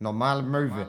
Normale Möwe.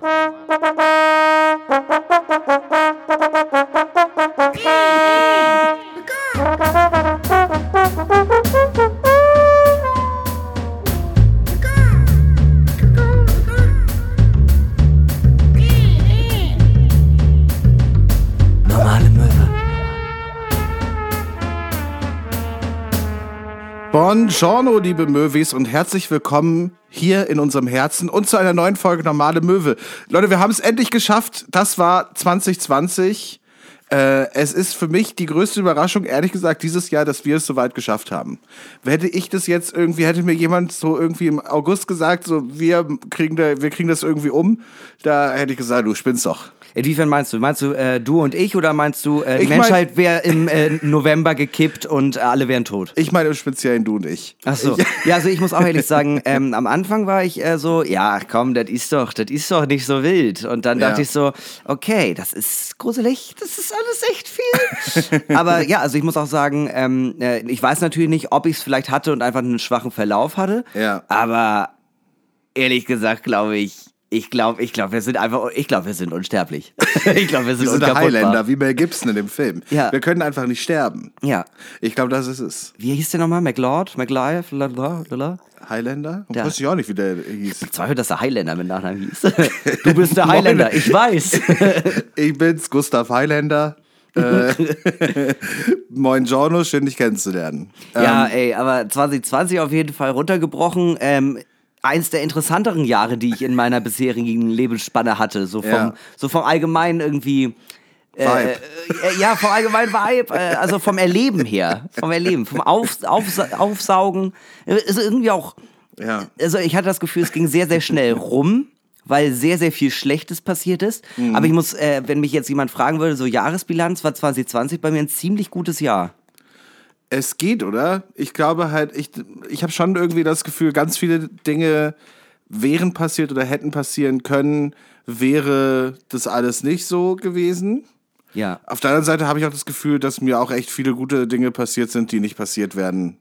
Buongiorno, liebe Möwis, und herzlich willkommen hier in unserem Herzen und zu einer neuen Folge Normale Möwe. Leute, wir haben es endlich geschafft. Das war 2020. Äh, es ist für mich die größte Überraschung, ehrlich gesagt, dieses Jahr, dass wir es so weit geschafft haben. Hätte ich das jetzt irgendwie, hätte mir jemand so irgendwie im August gesagt, so wir kriegen, da, wir kriegen das irgendwie um, da hätte ich gesagt, du spinnst doch. Inwiefern meinst du? Meinst du äh, du und ich oder meinst du, äh, die Ich mein- Menschheit wäre im äh, November gekippt und alle wären tot? Ich meine im Speziellen du und ich. Ach so. Ich, Ja, also ich muss auch ehrlich sagen, ähm, am Anfang war ich äh, so, ja, komm, das ist doch, das ist doch nicht so wild. Und dann dachte Ja. ich so, okay, das ist gruselig, das ist alles echt viel. Aber ja, also ich muss auch sagen, ähm, äh, ich weiß natürlich nicht, ob ich es vielleicht hatte und einfach einen schwachen Verlauf hatte. Ja. Aber ehrlich gesagt, glaube ich, ich glaube, ich glaube, wir sind einfach, ich glaube, wir sind unsterblich. ich glaube, wir sind, wir sind. Highlander, wie Mel Gibson in dem Film. Ja. Wir können einfach nicht sterben. Ja. Ich glaube, das ist es. Wie hieß der nochmal? McLeod? McLeod? Lalala? Highlander? Der- Weiß ich auch nicht, wie der hieß. Ich zweifle, dass der Highlander mit Nachnamen hieß. Du bist der Highlander, ich weiß. Ich bin's, Gustav Highlander. Äh, Moin Giorno, schön dich kennenzulernen. ja, Ähm, ey, aber 2020 auf jeden Fall runtergebrochen. Ähm, eins der interessanteren Jahre, die ich in meiner bisherigen Lebensspanne hatte. So vom, Ja. so vom allgemeinen irgendwie. Äh, Vibe. äh, ja, vom allgemeinen Vibe, äh, also vom Erleben her. Vom Erleben, vom Auf, Aufsa Aufsaugen. Also irgendwie auch. Ja. Also ich hatte das Gefühl, es ging sehr, sehr schnell rum, weil sehr, sehr viel Schlechtes passiert ist. Mhm. Aber ich muss, äh, wenn mich jetzt jemand fragen würde, so Jahresbilanz war 2020 bei mir ein ziemlich gutes Jahr. Es geht, oder? Ich glaube halt, ich, ich habe schon irgendwie das Gefühl, ganz viele Dinge wären passiert oder hätten passieren können, wäre das alles nicht so gewesen. Ja. Auf der anderen Seite habe ich auch das Gefühl, dass mir auch echt viele gute Dinge passiert sind, die nicht passiert werden,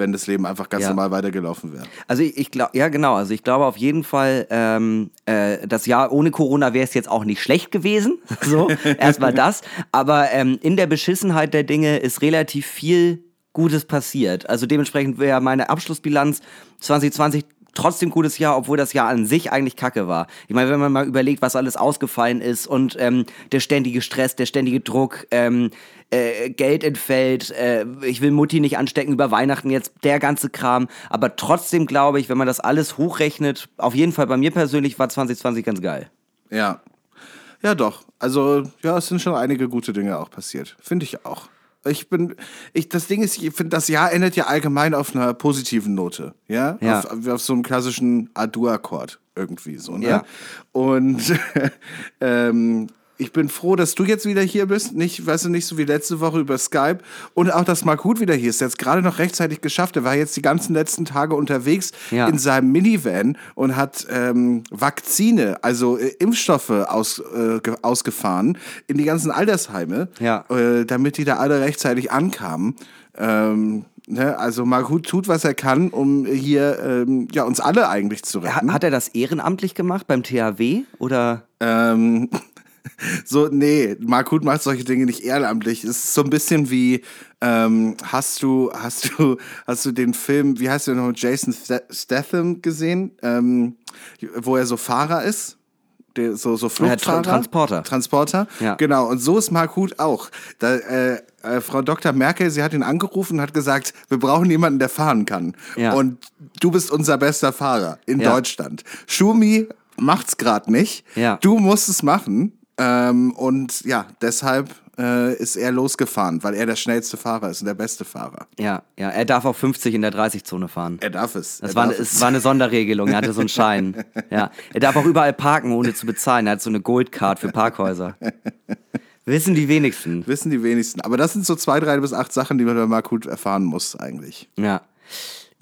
wenn das Leben einfach ganz Ja. normal weitergelaufen wäre. Also ich, ich glaube, ja genau, also ich glaube auf jeden Fall, ähm, äh, das Jahr ohne Corona wäre es jetzt auch nicht schlecht gewesen. So, erstmal das. Aber ähm, in der Beschissenheit der Dinge ist relativ viel Gutes passiert. Also dementsprechend wäre meine Abschlussbilanz 2020 trotzdem gutes Jahr, obwohl das Jahr an sich eigentlich kacke war. Ich meine, wenn man mal überlegt, was alles ausgefallen ist und ähm, der ständige Stress, der ständige Druck, ähm, äh, Geld entfällt, äh, ich will Mutti nicht anstecken über Weihnachten jetzt, der ganze Kram. Aber trotzdem glaube ich, wenn man das alles hochrechnet, auf jeden Fall bei mir persönlich war 2020 ganz geil. Ja. Ja, doch. Also, ja, es sind schon einige gute Dinge auch passiert. Finde ich auch. Ich bin, ich, das Ding ist, ich finde, das Jahr endet ja allgemein auf einer positiven Note, ja? Ja. Auf, auf so einem klassischen A-Dur-Akkord irgendwie so, ne? Ja. Und ähm, ich bin froh, dass du jetzt wieder hier bist. Nicht, weißt du, nicht so wie letzte Woche über Skype. Und auch, dass Mark Huth wieder hier ist. Der hat es gerade noch rechtzeitig geschafft. Er war jetzt die ganzen letzten Tage unterwegs Ja. in seinem Minivan und hat ähm, Vakzine, also äh, Impfstoffe aus, äh, ge- ausgefahren in die ganzen Altersheime, Ja. äh, damit die da alle rechtzeitig ankamen. Ähm, ne? Also Mark Huth tut, was er kann, um hier ähm, ja, uns alle eigentlich zu retten. Ha- Hat er das ehrenamtlich gemacht beim THW oder? Ähm, so, nee, Mark Huth macht solche Dinge nicht ehrenamtlich. Es ist so ein bisschen wie, ähm, hast du, hast du, hast du den Film, wie heißt der noch, Jason Sta- Statham gesehen, ähm, wo er so Fahrer ist? Der, so, so Ja, Tra-. Transporter. Transporter. Ja. Genau. Und so ist Mark Huth auch. Da, äh, äh, Frau Dr. Merkel, sie hat ihn angerufen und hat gesagt, wir brauchen jemanden, der fahren kann. Ja. Und du bist unser bester Fahrer in Ja. Deutschland. Schumi macht's gerade nicht. Ja. Du musst es machen. Ähm, und ja, deshalb äh, ist er losgefahren, weil er der schnellste Fahrer ist und der beste Fahrer. Ja, ja, er darf auch 50 in der 30-Zone fahren. Er darf es. Das war, darf eine- es war eine Sonderregelung, er hatte so einen Schein. Ja. Er darf auch überall parken, ohne zu bezahlen. Er hat so eine Goldcard für Parkhäuser. Wissen die wenigsten. Wissen die wenigsten. Aber das sind so zwei, drei bis acht Sachen, die man bei Mark Huth erfahren muss, eigentlich. Ja.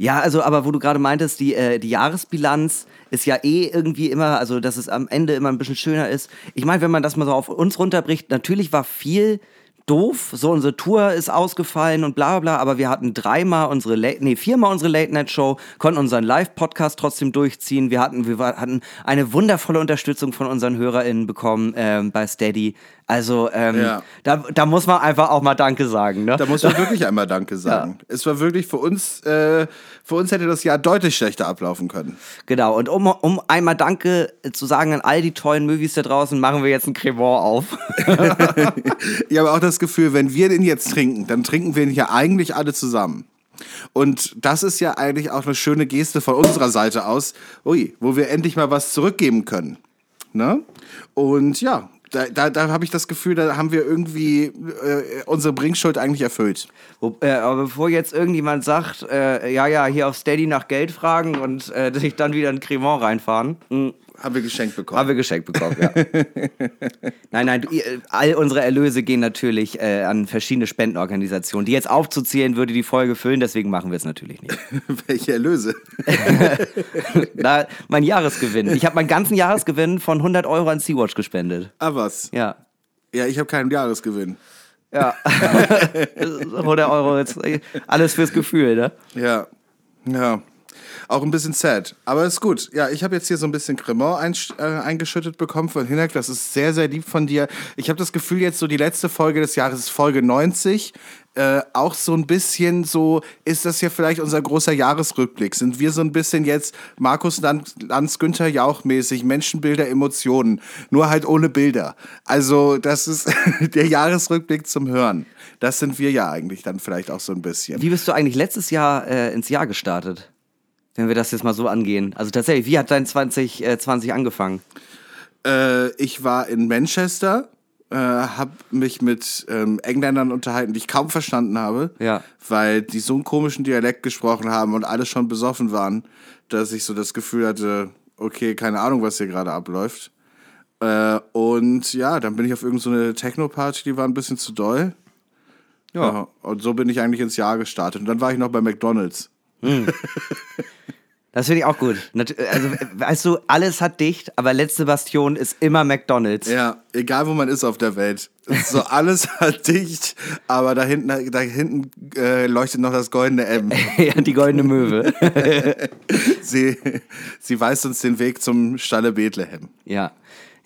Ja, also, aber wo du gerade meintest, die, äh, die Jahresbilanz ist ja eh irgendwie immer, also dass es am Ende immer ein bisschen schöner ist. Ich meine, wenn man das mal so auf uns runterbricht, natürlich war viel doof. So, unsere Tour ist ausgefallen und bla bla, aber wir hatten dreimal unsere, Late, nee, viermal unsere Late-Night-Show, konnten unseren Live-Podcast trotzdem durchziehen. Wir hatten, wir hatten eine wundervolle Unterstützung von unseren HörerInnen bekommen ähm, bei Steady. Also ähm, Ja. da, da muss man einfach auch mal Danke sagen. Ne? Da muss man wirklich einmal Danke sagen. Es war wirklich für uns, äh, für uns hätte das Jahr deutlich schlechter ablaufen können. Genau, und um, um einmal Danke zu sagen an all die tollen Movies da draußen, machen wir jetzt ein Cremant auf. Ich habe auch das Gefühl, wenn wir den jetzt trinken, dann trinken wir ihn ja eigentlich alle zusammen. Und das ist ja eigentlich auch eine schöne Geste von unserer Seite aus, ui, wo wir endlich mal was zurückgeben können. Ne? Und ja, da, da, da habe ich das Gefühl, da haben wir irgendwie äh, unsere Bringschuld eigentlich erfüllt. Äh, aber bevor jetzt irgendjemand sagt, äh, ja, ja, hier auf Steady nach Geld fragen und äh, sich dann wieder ein Cremant reinfahren, mh, Haben wir geschenkt bekommen. haben wir geschenkt bekommen, ja. nein, nein, du, all unsere Erlöse gehen natürlich äh, an verschiedene Spendenorganisationen. Die jetzt aufzuzählen, würde die Folge füllen, deswegen machen wir es natürlich nicht. Welche Erlöse? Na, mein Jahresgewinn. Ich habe meinen ganzen Jahresgewinn von 100 Euro an Sea-Watch gespendet. Ah, was? Ja. Ja, ich habe keinen Jahresgewinn. Ja. 100 Euro jetzt. Alles fürs Gefühl, ne? Ja, ja. Auch ein bisschen sad. Aber ist gut. Ja, ich habe jetzt hier so ein bisschen Cremant einsch- äh, eingeschüttet bekommen von Hinak. Das ist sehr, sehr lieb von dir. Ich habe das Gefühl, jetzt so die letzte Folge des Jahres ist Folge 90. Äh, auch so ein bisschen so, ist das ja vielleicht unser großer Jahresrückblick? Sind wir so ein bisschen jetzt Markus Lanz, Lanz Günther Jauch mäßig, Menschenbilder, Emotionen, nur halt ohne Bilder. Also, das ist der Jahresrückblick zum Hören. Das sind wir ja eigentlich dann vielleicht auch so ein bisschen. Wie bist du eigentlich letztes Jahr äh, ins Jahr gestartet? Wenn wir das jetzt mal so angehen. Also tatsächlich, wie hat dein 2020 angefangen? Äh, ich war in Manchester, äh, habe mich mit ähm, Engländern unterhalten, die ich kaum verstanden habe, Ja. weil die so einen komischen Dialekt gesprochen haben und alle schon besoffen waren, dass ich so das Gefühl hatte, okay, keine Ahnung, was hier gerade abläuft. Äh, und ja, dann bin ich auf irgendeine so Techno-Party, die war ein bisschen zu doll. Ja. Und so bin ich eigentlich ins Jahr gestartet. Und dann war ich noch bei McDonalds. Das finde ich auch gut. Also, weißt du, alles hat dicht, aber letzte Bastion ist immer McDonalds. Ja, egal wo man ist auf der Welt. So alles hat dicht, aber da hinten, da hinten äh, leuchtet noch das goldene M. Ja, die goldene Möwe. Sie, sie weist uns den Weg zum Stalle Bethlehem. ja.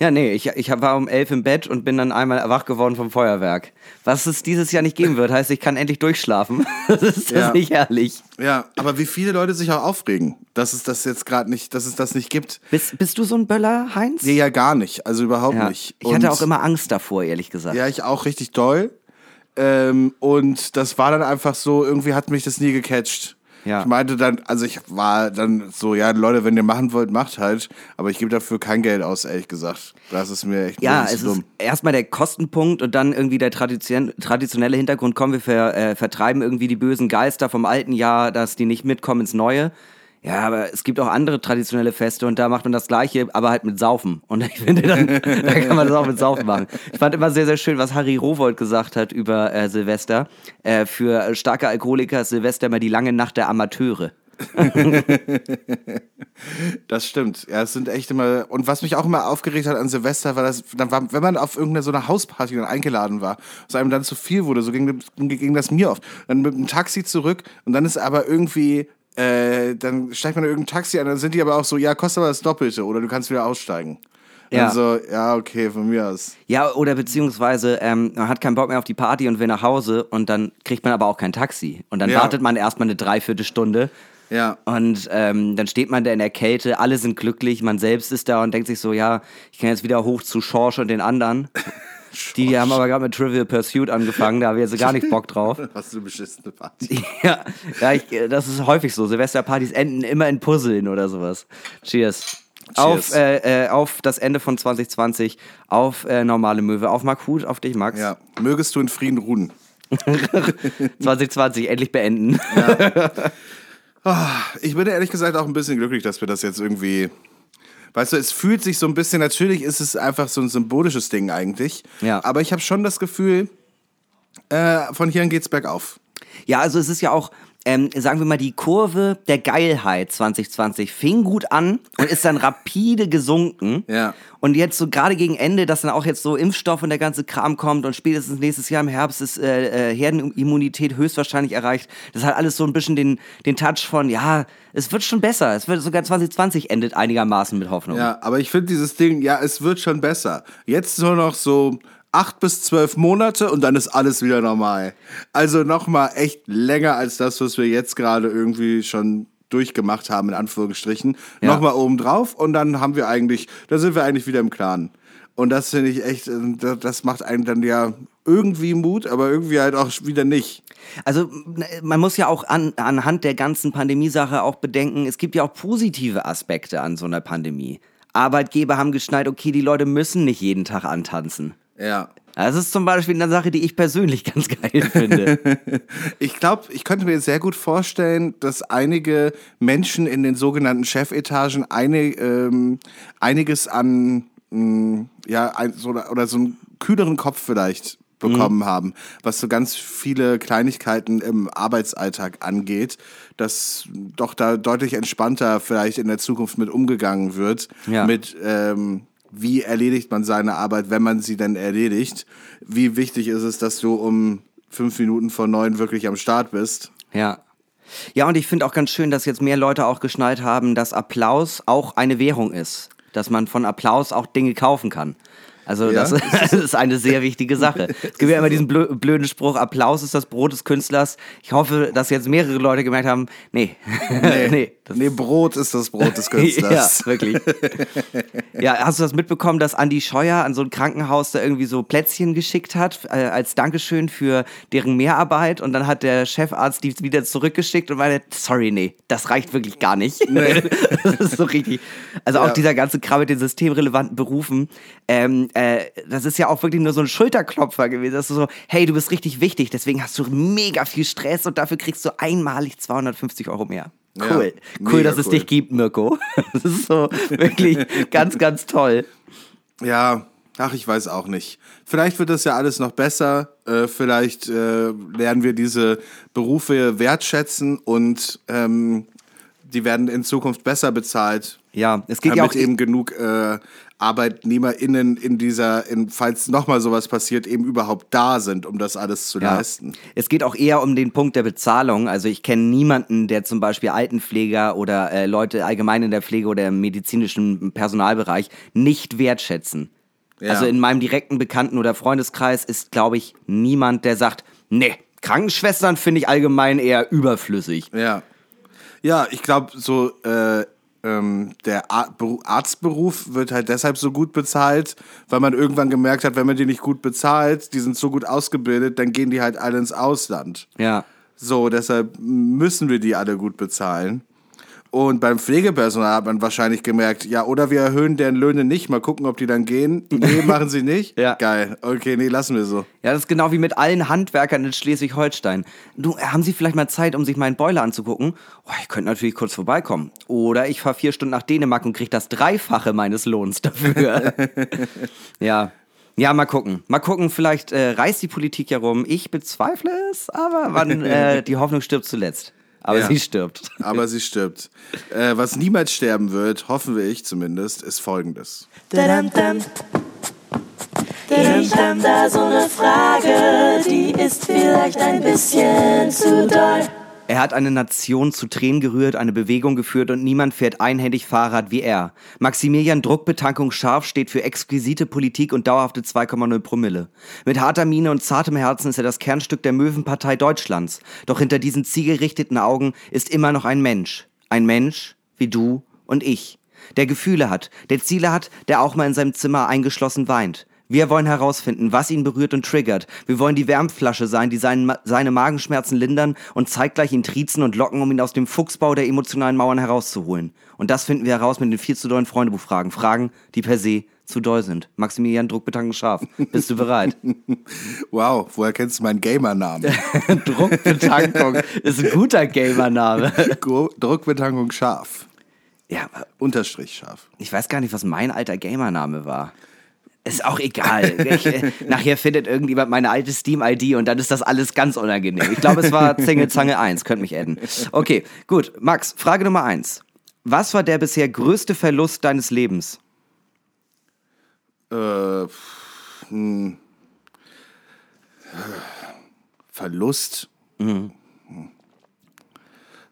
Ja, nee, ich, ich war um elf im Bett und bin dann einmal wach geworden vom Feuerwerk. Was es dieses Jahr nicht geben wird, heißt, ich kann endlich durchschlafen. Das ist das Ja. nicht herrlich. Ja, aber wie viele Leute sich auch aufregen, dass es das jetzt gerade nicht, dass es das nicht gibt. Bist, bist du so ein Böller, Heinz? Nee, ja gar nicht. Also überhaupt Ja. nicht. Ich hatte Und- auch immer Angst davor, ehrlich gesagt. Ja, ich auch richtig doll. Ähm, und das war dann einfach so, irgendwie hat mich das nie gecatcht. Ja. Ich meinte dann, also ich war dann so, ja, Leute, wenn ihr machen wollt, macht halt. Aber ich gebe dafür kein Geld aus, ehrlich gesagt. Das ist mir echt Ja, es zu ist dumm. erstmal der Kostenpunkt und dann irgendwie der tradition traditionelle Hintergrund, komm, wir ver äh, vertreiben irgendwie die bösen Geister vom alten Jahr, dass die nicht mitkommen ins neue. Ja, aber es gibt auch andere traditionelle Feste und da macht man das Gleiche, aber halt mit Saufen. Und ich finde, dann, da kann man das auch mit Saufen machen. Ich fand immer sehr, sehr schön, was Harry Rowold gesagt hat über äh, Silvester. Äh, für starke Alkoholiker ist Silvester immer die lange Nacht der Amateure. Das stimmt. Ja, es sind echt immer. Und was mich auch immer aufgeregt hat an Silvester, war das, dann war, wenn man auf irgendeine so eine Hausparty dann eingeladen war, es einem dann zu viel wurde, so ging, ging das mir oft. Dann mit dem Taxi zurück und dann ist aber irgendwie. Äh, dann steigt man in irgendein Taxi an, dann sind die aber auch so, ja, kostet aber das Doppelte oder du kannst wieder aussteigen. Ja. Ja. so, ja, okay, von mir aus. Ja, oder beziehungsweise ähm, man hat keinen Bock mehr auf die Party und will nach Hause und dann kriegt man aber auch kein Taxi. Und dann Ja. wartet man erstmal eine Dreiviertelstunde Ja. und ähm, dann steht man da in der Kälte, alle sind glücklich, man selbst ist da und denkt sich so, ja, ich kann jetzt wieder hoch zu Schorsch und den anderen. Die, die haben aber gerade mit Trivial Pursuit angefangen, da habe ich jetzt gar nicht Bock drauf. Hast du eine beschissene Party? Ja, ja ich, das ist häufig so. Silvesterpartys enden immer in Puzzeln oder sowas. Cheers. Auf, äh, äh, auf das Ende von 2020, auf äh, normale Möwe, auf Mark Huth, auf dich, Max. Ja. Mögest du in Frieden ruhen. 2020 endlich beenden. Ich bin ehrlich gesagt auch ein bisschen glücklich, dass wir das jetzt irgendwie. Weißt du, es fühlt sich so ein bisschen, natürlich ist es einfach so ein symbolisches Ding eigentlich. Ja. Aber ich habe schon das Gefühl, äh, von hier an geht's bergauf. Ja, also es ist ja auch, ähm, sagen wir mal, die Kurve der Geilheit 2020 fing gut an und ist dann rapide gesunken. Ja. Und jetzt so gerade gegen Ende, dass dann auch jetzt so Impfstoff und der ganze Kram kommt und spätestens nächstes Jahr im Herbst ist äh, äh, Herdenimmunität höchstwahrscheinlich erreicht. Das hat alles so ein bisschen den, den Touch von, ja, es wird schon besser. Es wird sogar 2020 endet einigermaßen mit Hoffnung. Ja, aber ich finde dieses Ding, ja, es wird schon besser. Jetzt nur noch so acht bis zwölf Monate und dann ist alles wieder normal. Also nochmal echt länger als das, was wir jetzt gerade irgendwie schon durchgemacht haben, in Anführungsstrichen. Ja. Nochmal oben drauf und dann haben wir eigentlich, da sind wir eigentlich wieder im Klaren. Und das finde ich echt, äh, das- das macht einen dann ja irgendwie Mut, aber irgendwie halt auch wieder nicht. Also man muss ja auch an, anhand der ganzen Pandemiesache auch bedenken, es gibt ja auch positive Aspekte an so einer Pandemie. Arbeitgeber haben geschneit, okay, die Leute müssen nicht jeden Tag antanzen. Ja. Das ist zum Beispiel eine Sache, die ich persönlich ganz geil finde. Ich glaube, ich könnte mir sehr gut vorstellen, dass einige Menschen in den sogenannten Chefetagen eine, ähm, einiges an, mh, ja, ein, so, oder so einen kühleren Kopf vielleicht bekommen haben, was so ganz viele Kleinigkeiten im Arbeitsalltag angeht, dass doch da deutlich entspannter vielleicht in der Zukunft mit umgegangen wird, Ja. mit ähm, wie erledigt man seine Arbeit, wenn man sie denn erledigt, wie wichtig ist es, dass du um fünf Minuten vor neun wirklich am Start bist. Ja. Ja, und ich finde auch ganz schön, dass jetzt mehr Leute auch geschnallt haben, dass Applaus auch eine Währung ist. Dass man von Applaus auch Dinge kaufen kann. Also Ja? das, das ist eine sehr wichtige Sache. Es gibt ja immer diesen blö blöden Spruch, Applaus ist das Brot des Künstlers. Ich hoffe, dass jetzt mehrere Leute gemerkt haben, nee, nee, das Nee, Brot ist das Brot des Künstlers. Ja, wirklich. ja, hast du das mitbekommen, dass Andi Scheuer an so ein Krankenhaus da irgendwie so Plätzchen geschickt hat, äh, als Dankeschön für deren Mehrarbeit und dann hat der Chefarzt die wieder zurückgeschickt und meinte, sorry, nee, das reicht wirklich gar nicht. Nee. das ist so richtig. Also auch Ja. dieser ganze Kram mit den systemrelevanten Berufen, ähm, äh, das ist ja auch wirklich nur so ein Schulterklopfer gewesen. Das ist so, hey, du bist richtig wichtig, deswegen hast du mega viel Stress und dafür kriegst du einmalig 250 Euro mehr. Ja, Cool. cool, mega dass es cool. dich gibt, Mirko. Das ist so wirklich ganz, ganz toll. Ja, ach, ich weiß auch nicht. Vielleicht wird das ja alles noch besser. Äh, vielleicht äh, lernen wir diese Berufe wertschätzen und ähm, die werden in Zukunft besser bezahlt. Ja, es geht ja auch eben genug äh, ArbeitnehmerInnen in dieser, in, falls nochmal sowas passiert, eben überhaupt da sind, um das alles zu Ja. leisten. Es geht auch eher um den Punkt der Bezahlung. Also ich kenne niemanden, der zum Beispiel Altenpfleger oder äh, Leute allgemein in der Pflege oder im medizinischen Personalbereich nicht wertschätzen. Ja. Also in meinem direkten Bekannten- oder Freundeskreis ist, glaube ich, niemand, der sagt, nee, Krankenschwestern finde ich allgemein eher überflüssig. Ja. Ja, ich glaube, so äh, ähm, der Ar Beru- Arztberuf wird halt deshalb so gut bezahlt, weil man irgendwann gemerkt hat, wenn man die nicht gut bezahlt, die sind so gut ausgebildet, dann gehen die halt alle ins Ausland. Ja. So, deshalb müssen wir die alle gut bezahlen. Und beim Pflegepersonal hat man wahrscheinlich gemerkt, ja, oder wir erhöhen deren Löhne nicht, mal gucken, ob die dann gehen. Nee, machen sie nicht. Ja. Geil. Okay, nee, lassen wir so. Ja, das ist genau wie mit allen Handwerkern in Schleswig-Holstein. Du, haben Sie vielleicht mal Zeit, um sich meinen Boiler anzugucken? Oh, ich könnte natürlich kurz vorbeikommen. Oder ich fahre vier Stunden nach Dänemark und kriege das Dreifache meines Lohns dafür. ja. Ja, mal gucken. Mal gucken, vielleicht äh, reißt die Politik ja rum. Ich bezweifle es, aber man, äh, die Hoffnung stirbt zuletzt. Aber Ja. sie stirbt. Aber sie stirbt. Äh, was niemals sterben wird, hoffen wir ich zumindest, ist folgendes. Ich hab da so ne Frage, die ist vielleicht ein bisschen zu doll. Er hat eine Nation zu Tränen gerührt, eine Bewegung geführt und niemand fährt einhändig Fahrrad wie er. Maximilian Druckbetankung scharf steht für exquisite Politik und dauerhafte 2,0 Promille. Mit harter Miene und zartem Herzen ist er das Kernstück der Möwenpartei Deutschlands. Doch hinter diesen zielgerichteten Augen ist immer noch ein Mensch. Ein Mensch wie du und ich. Der Gefühle hat, der Ziele hat, der auch mal in seinem Zimmer eingeschlossen weint. Wir wollen herausfinden, was ihn berührt und triggert. Wir wollen die Wärmflasche sein, die seinen, seine Magenschmerzen lindern und zeitgleich ihn triezen und locken, um ihn aus dem Fuchsbau der emotionalen Mauern herauszuholen. Und das finden wir heraus mit den viel zu dollen Freundebuchfragen. Fragen, die per se zu doll sind. Maximilian Druckbetanken scharf. Bist du bereit? Wow, woher kennst du meinen Gamer-Namen? Druckbetankung ist ein guter Gamername. Druckbetankung scharf. Ja, Unterstrich scharf. ich weiß gar nicht, was mein alter Gamername war. Ist auch egal. Ich, äh, nachher findet irgendjemand meine alte Steam-ID und dann ist das alles ganz unangenehm. Ich glaube, es war Zinge Zange 1, könnt mich adden. Okay, gut. Max, Frage Nummer 1. Was war der bisher größte Verlust deines Lebens? Äh, hm. Verlust? Hm.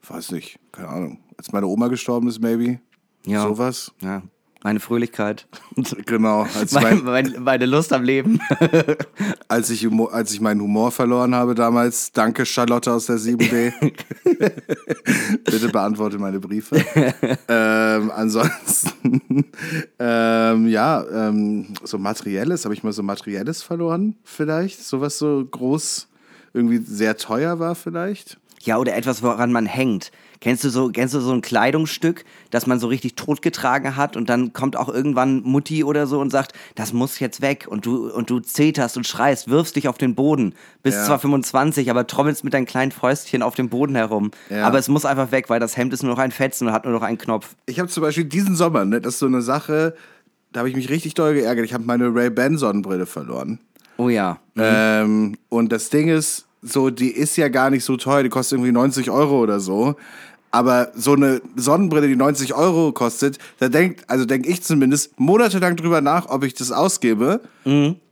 Weiß nicht, keine Ahnung. Als meine Oma gestorben ist, maybe. Ja. Sowas. Ja, meine Fröhlichkeit. Genau. Als, Mein, mein, mein, meine Lust am Leben. als, ich Humor, als ich meinen Humor verloren habe damals. Danke, Charlotte aus der 7D. Bitte beantworte meine Briefe. ähm, ansonsten, ähm, ja, ähm, so materielles, habe ich mal so materielles verloren, vielleicht? Sowas so groß, irgendwie sehr teuer war, vielleicht? Ja, oder etwas, woran man hängt. Kennst du so, kennst du so ein Kleidungsstück, das man so richtig totgetragen hat und dann kommt auch irgendwann Mutti oder so und sagt, das muss jetzt weg und du, und du zeterst und schreist, wirfst dich auf den Boden. Bist Ja. zwar 25, aber trommelst mit deinen kleinen Fäustchen auf dem Boden herum. Ja. Aber es muss einfach weg, weil das Hemd ist nur noch ein Fetzen und hat nur noch einen Knopf. Ich habe zum Beispiel diesen Sommer, ne, das ist so eine Sache, da habe ich mich richtig doll geärgert. Ich habe meine Ray-Ban Sonnenbrille verloren. Oh ja. Ähm, und das Ding ist, so, die ist ja gar nicht so teuer, die kostet irgendwie 90 Euro oder so. Aber so eine Sonnenbrille, die 90 Euro kostet, da denkt, also denke ich zumindest monatelang drüber nach, ob ich das ausgebe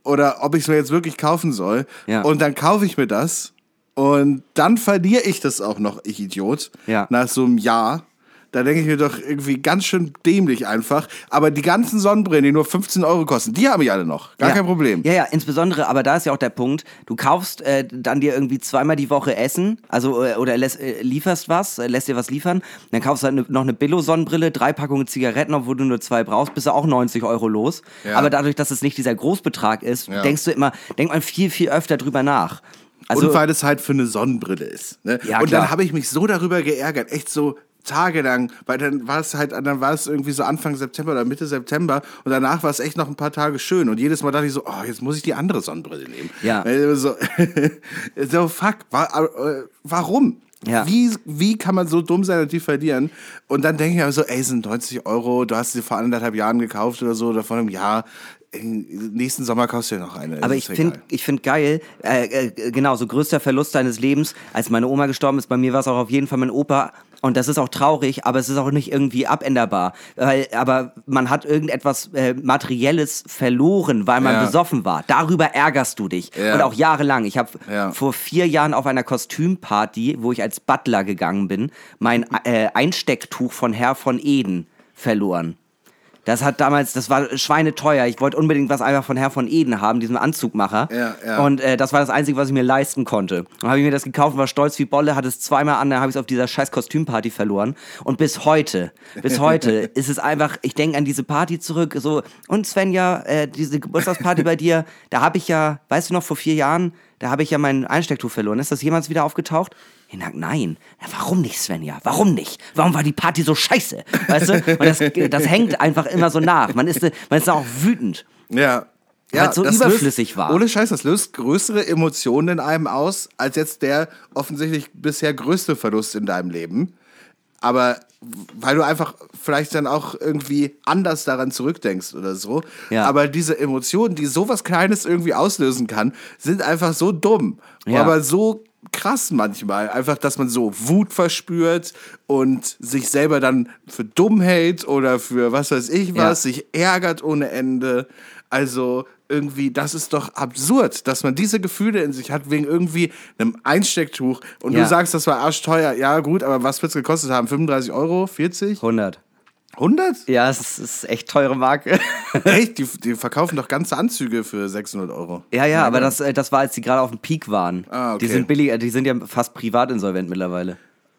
oder ob ich es mir jetzt wirklich kaufen soll. Ja. Und dann kaufe ich mir das und dann verliere ich das auch noch, ich Idiot, Ja. nach so einem Jahr. Da denke ich mir doch irgendwie ganz schön dämlich einfach. Aber die ganzen Sonnenbrillen, die nur 15 Euro kosten, die habe ich alle noch. Gar ja. kein Problem. Ja, ja, insbesondere, aber da ist ja auch der Punkt, du kaufst äh, dann dir irgendwie zweimal die Woche Essen, also äh, oder lässt, äh, lieferst was, äh, lässt dir was liefern, dann kaufst du halt ne, noch eine Billo-Sonnenbrille, drei Packungen Zigaretten, obwohl du nur zwei brauchst, bist du auch 90 Euro los. Ja. Aber dadurch, dass es nicht dieser Großbetrag ist, Ja. denkst du immer, denkt man viel, viel öfter drüber nach. Also, und weil es halt für eine Sonnenbrille ist. Ne? Ja, und dann habe ich mich so darüber geärgert, echt so tagelang, weil dann war es halt, dann war es irgendwie so Anfang September oder Mitte September und danach war es echt noch ein paar Tage schön und jedes Mal dachte ich so, oh, jetzt muss ich die andere Sonnenbrille nehmen. Ja. So, so fuck, äh, warum? Ja. Wie, wie kann man so dumm sein und die verlieren? Und dann denke ich aber so, ey, sind 90 Euro, du hast sie vor anderthalb Jahren gekauft oder so, oder vor einem Jahr. Nächsten Sommer kaufst du ja noch eine. Aber ich finde ich find geil, äh, äh, genau, so größter Verlust deines Lebens, als meine Oma gestorben ist, bei mir war es auch auf jeden Fall mein Opa. Und das ist auch traurig, aber es ist auch nicht irgendwie abänderbar. Weil, aber man hat irgendetwas äh, Materielles verloren, weil man Ja. besoffen war. Darüber ärgerst du dich. Ja. Und auch jahrelang. Ich habe Ja. vor vier Jahren auf einer Kostümparty, wo ich als Butler gegangen bin, mein äh, Einstecktuch von Herr von Eden verloren. Das hat damals, das war schweineteuer. Ich wollte unbedingt was einfach von Herr von Eden haben, diesem Anzugmacher. Ja, ja. Und äh, das war das Einzige, was ich mir leisten konnte. Dann habe ich mir das gekauft, war stolz wie Bolle, hatte es zweimal an, dann habe ich es auf dieser scheiß Kostümparty verloren. Und bis heute, bis heute ist es einfach, ich denke an diese Party zurück, so, und Svenja, äh, diese Geburtstagsparty bei dir, da habe ich ja, weißt du noch, vor vier Jahren, da habe ich ja mein Einstecktuch verloren. Ist das jemals wieder aufgetaucht? Ich sag, nein. Ja, warum nicht, Svenja? Warum nicht? Warum war die Party so scheiße? Weißt du? Und das, das hängt einfach immer so nach. Man ist, man ist auch wütend. Ja. Weil's so das überflüssig löst, war. Ohne Scheiß, das löst größere Emotionen in einem aus, als jetzt der offensichtlich bisher größte Verlust in deinem Leben. Aber weil du einfach vielleicht dann auch irgendwie anders daran zurückdenkst oder so. Ja. Aber diese Emotionen, die sowas Kleines irgendwie auslösen kann, sind einfach so dumm. Ja. Aber so krass manchmal. Einfach, dass man so Wut verspürt und sich selber dann für dumm hält oder für was weiß ich was, Ja. sich ärgert ohne Ende. Also irgendwie, das ist doch absurd, dass man diese Gefühle in sich hat wegen irgendwie einem Einstecktuch. Und Ja. du sagst, das war arschteuer. Ja gut, aber was wird es gekostet haben? 35 Euro? 40? 100. 100? Ja, es ist, echt teure Marke. Echt? Die, die verkaufen doch ganze Anzüge für 600 Euro. ja, ja, aber das, äh, das war, als die gerade auf dem Peak waren. Ah, okay. Die sind billig, äh, die sind ja fast privat insolvent mittlerweile.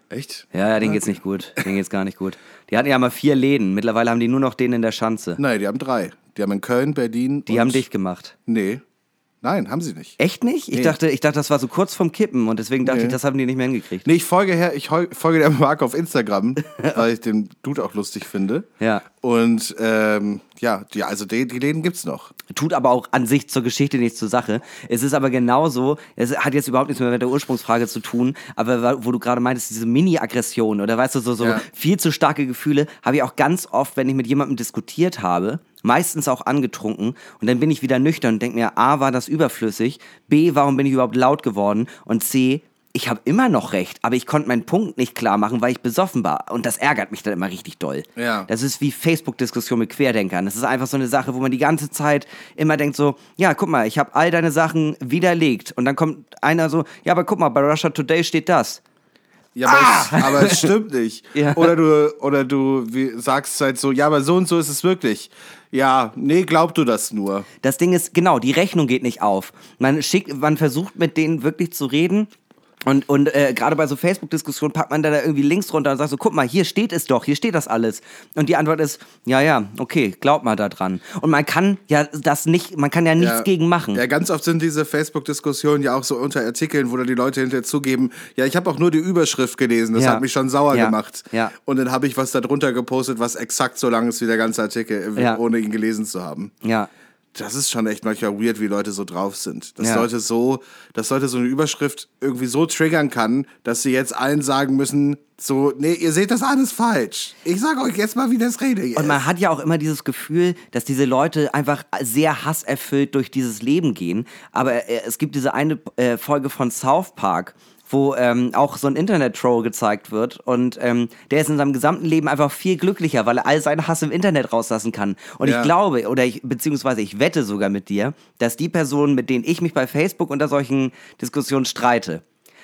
Echt? Ja, ja, denen geht's nicht gut. Denen geht's gar nicht gut. Die hatten ja mal vier Läden. Mittlerweile haben die nur noch den in der Schanze. Nein, die haben drei. Die haben in Köln, Berlin. Die haben dicht gemacht. Nee. Nein, haben sie nicht. Echt nicht? Ich Nee. dachte, ich dachte, das war so kurz vom Kippen und deswegen dachte Nee. ich, das haben die nicht mehr hingekriegt. Nee, ich folge, her, ich folge der Marke auf Instagram, weil ich den Dude auch lustig finde. Ja. Und ähm, ja, die, also die, die Läden gibt's noch. Tut aber auch an sich zur Geschichte nichts zur Sache. Es ist aber genauso, es hat jetzt überhaupt nichts mehr mit der Ursprungsfrage zu tun, aber wo du gerade meintest, diese Mini-Aggression oder weißt du, so, so Ja. viel zu starke Gefühle, habe ich auch ganz oft, wenn ich mit jemandem diskutiert habe meistens auch angetrunken. Und dann bin ich wieder nüchtern und denke mir, A, war das überflüssig, B, warum bin ich überhaupt laut geworden und C, ich habe immer noch recht, aber ich konnte meinen Punkt nicht klar machen, weil ich besoffen war. Und das ärgert mich dann immer richtig doll. Ja. Das ist wie Facebook-Diskussion mit Querdenkern. Das ist einfach so eine Sache, wo man die ganze Zeit immer denkt so, ja, guck mal, ich habe all deine Sachen widerlegt. Und dann kommt einer so, ja, aber guck mal, bei Russia Today steht das. Ja, aber, es, aber es stimmt nicht. Ja. Oder du, oder du wie, sagst halt so, ja, aber so und so ist es wirklich. Ja, nee, glaub du das nur. Das Ding ist, genau, die Rechnung geht nicht auf. Man schickt, man versucht mit denen wirklich zu reden. Und, und äh, gerade bei so Facebook-Diskussionen packt man da, da irgendwie Links drunter und sagt so, guck mal, hier steht es doch, hier steht das alles. Und die Antwort ist, ja, ja, okay, glaub mal da dran. Und man kann ja das nicht, man kann ja nichts Ja. gegen machen. Ja, ganz oft sind diese Facebook-Diskussionen ja auch so unter Artikeln, wo dann die Leute hinterher zugeben, ja, ich habe auch nur die Überschrift gelesen, das Ja. hat mich schon sauer Ja. gemacht. Ja. Und dann habe ich was da drunter gepostet, was exakt so lang ist wie der ganze Artikel, äh, ohne ihn gelesen zu haben. Ja. Das ist schon echt manchmal weird, wie Leute so drauf sind. Dass Ja. Leute so, dass Leute so eine Überschrift irgendwie so triggern kann, dass sie jetzt allen sagen müssen, so, nee, ihr seht das alles falsch. Ich sag euch jetzt mal, wie das rede jetzt. Und man hat ja auch immer dieses Gefühl, dass diese Leute einfach sehr hasserfüllt durch dieses Leben gehen. Aber äh, es gibt diese eine äh, Folge von South Park, wo ähm, auch so ein Internet-Troll gezeigt wird. Und ähm, der ist in seinem gesamten Leben einfach viel glücklicher, weil er all seinen Hass im Internet rauslassen kann. Und Ja. ich glaube, oder ich, beziehungsweise ich wette sogar mit dir, dass die Personen, mit denen ich mich bei Facebook unter solchen Diskussionen streite,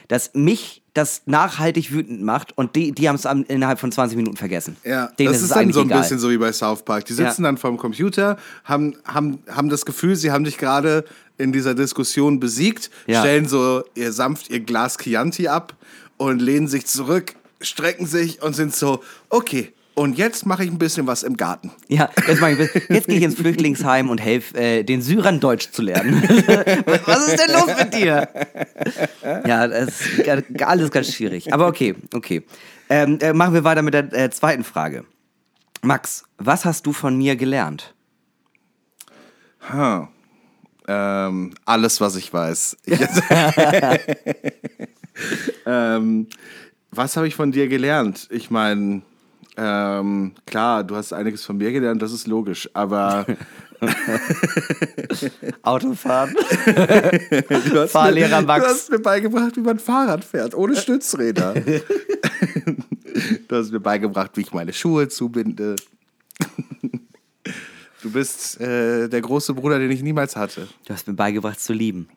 dass mich das nachhaltig wütend macht und die, die haben es innerhalb von 20 Minuten vergessen. Ja, Denen das es ist dann so ein egal. bisschen so wie bei South Park. Die sitzen Ja. dann vorm Computer, haben, haben, haben das Gefühl, sie haben dich gerade in dieser Diskussion besiegt, Ja. stellen so ihr sanft ihr Glas Chianti ab und lehnen sich zurück, strecken sich und sind so, okay, und jetzt mache ich ein bisschen was im Garten. Ja, jetzt, mach ich, jetzt gehe ich ins Flüchtlingsheim und helfe äh, den Syrern Deutsch zu lernen. Was ist denn los mit dir? Ja, das ist alles ganz schwierig. Aber okay, okay. Ähm, äh, machen wir weiter mit der äh, zweiten Frage. Max, was hast du von mir gelernt? Huh. Ähm, alles, was ich weiß. ähm, was habe ich von dir gelernt? Ich meine, ähm, klar, du hast einiges von mir gelernt, das ist logisch, aber Autofahren? du hast, Fahrlehrer mir, Max. du hast mir beigebracht, wie man Fahrrad fährt, ohne Stützräder. du hast mir beigebracht, wie ich meine Schuhe zubinde. Du bist äh, der große Bruder, den ich niemals hatte. Du hast mir beigebracht zu lieben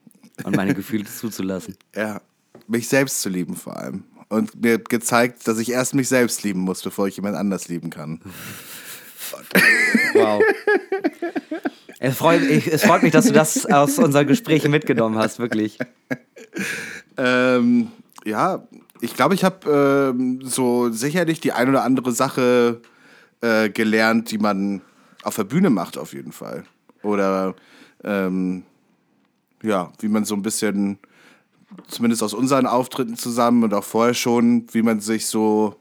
und meine Gefühle zuzulassen. Ja, mich selbst zu lieben vor allem. Und mir gezeigt, dass ich erst mich selbst lieben muss, bevor ich jemand anders lieben kann. Wow. Es freut, ich, es freut mich, dass du das aus unseren Gesprächen mitgenommen hast, wirklich. Ähm, ja, ich glaube, ich habe ähm, so sicherlich die ein oder andere Sache äh, gelernt, die man auf der Bühne macht, auf jeden Fall. Oder ähm, ja, wie man so ein bisschen, zumindest aus unseren Auftritten zusammen und auch vorher schon, wie man sich so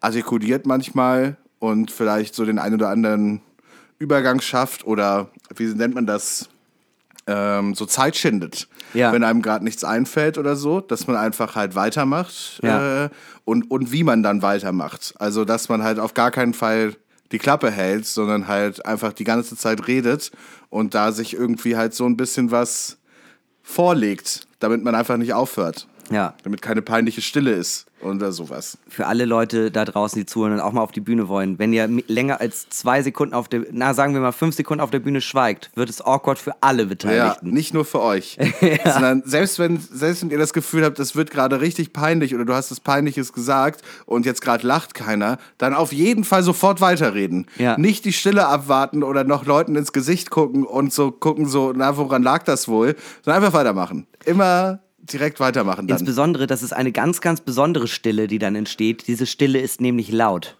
artikuliert manchmal und vielleicht so den einen oder anderen Übergang schafft oder wie nennt man das? Ähm, so Zeit schindet. Ja. Wenn einem gerade nichts einfällt oder so, dass man einfach halt weitermacht Ja. äh, und, und wie man dann weitermacht. Also, dass man halt auf gar keinen Fall die Klappe hält, sondern halt einfach die ganze Zeit redet und da sich irgendwie halt so ein bisschen was vorlegt, damit man einfach nicht aufhört. Ja. Damit keine peinliche Stille ist oder sowas. Für alle Leute da draußen, die zuhören und auch mal auf die Bühne wollen, wenn ihr länger als zwei Sekunden auf der, na sagen wir mal fünf Sekunden auf der Bühne schweigt, wird es awkward für alle Ja, Beteiligten. nicht nur für euch. Sondern selbst wenn, selbst wenn ihr das Gefühl habt, es wird gerade richtig peinlich oder du hast was Peinliches gesagt und jetzt gerade lacht keiner, dann auf jeden Fall sofort weiterreden. Ja. Nicht die Stille abwarten oder noch Leuten ins Gesicht gucken und so gucken, so, na, woran lag das wohl? Sondern einfach weitermachen. Immer direkt weitermachen dann. Insbesondere, das ist eine ganz, ganz besondere Stille, die dann entsteht. Diese Stille ist nämlich laut.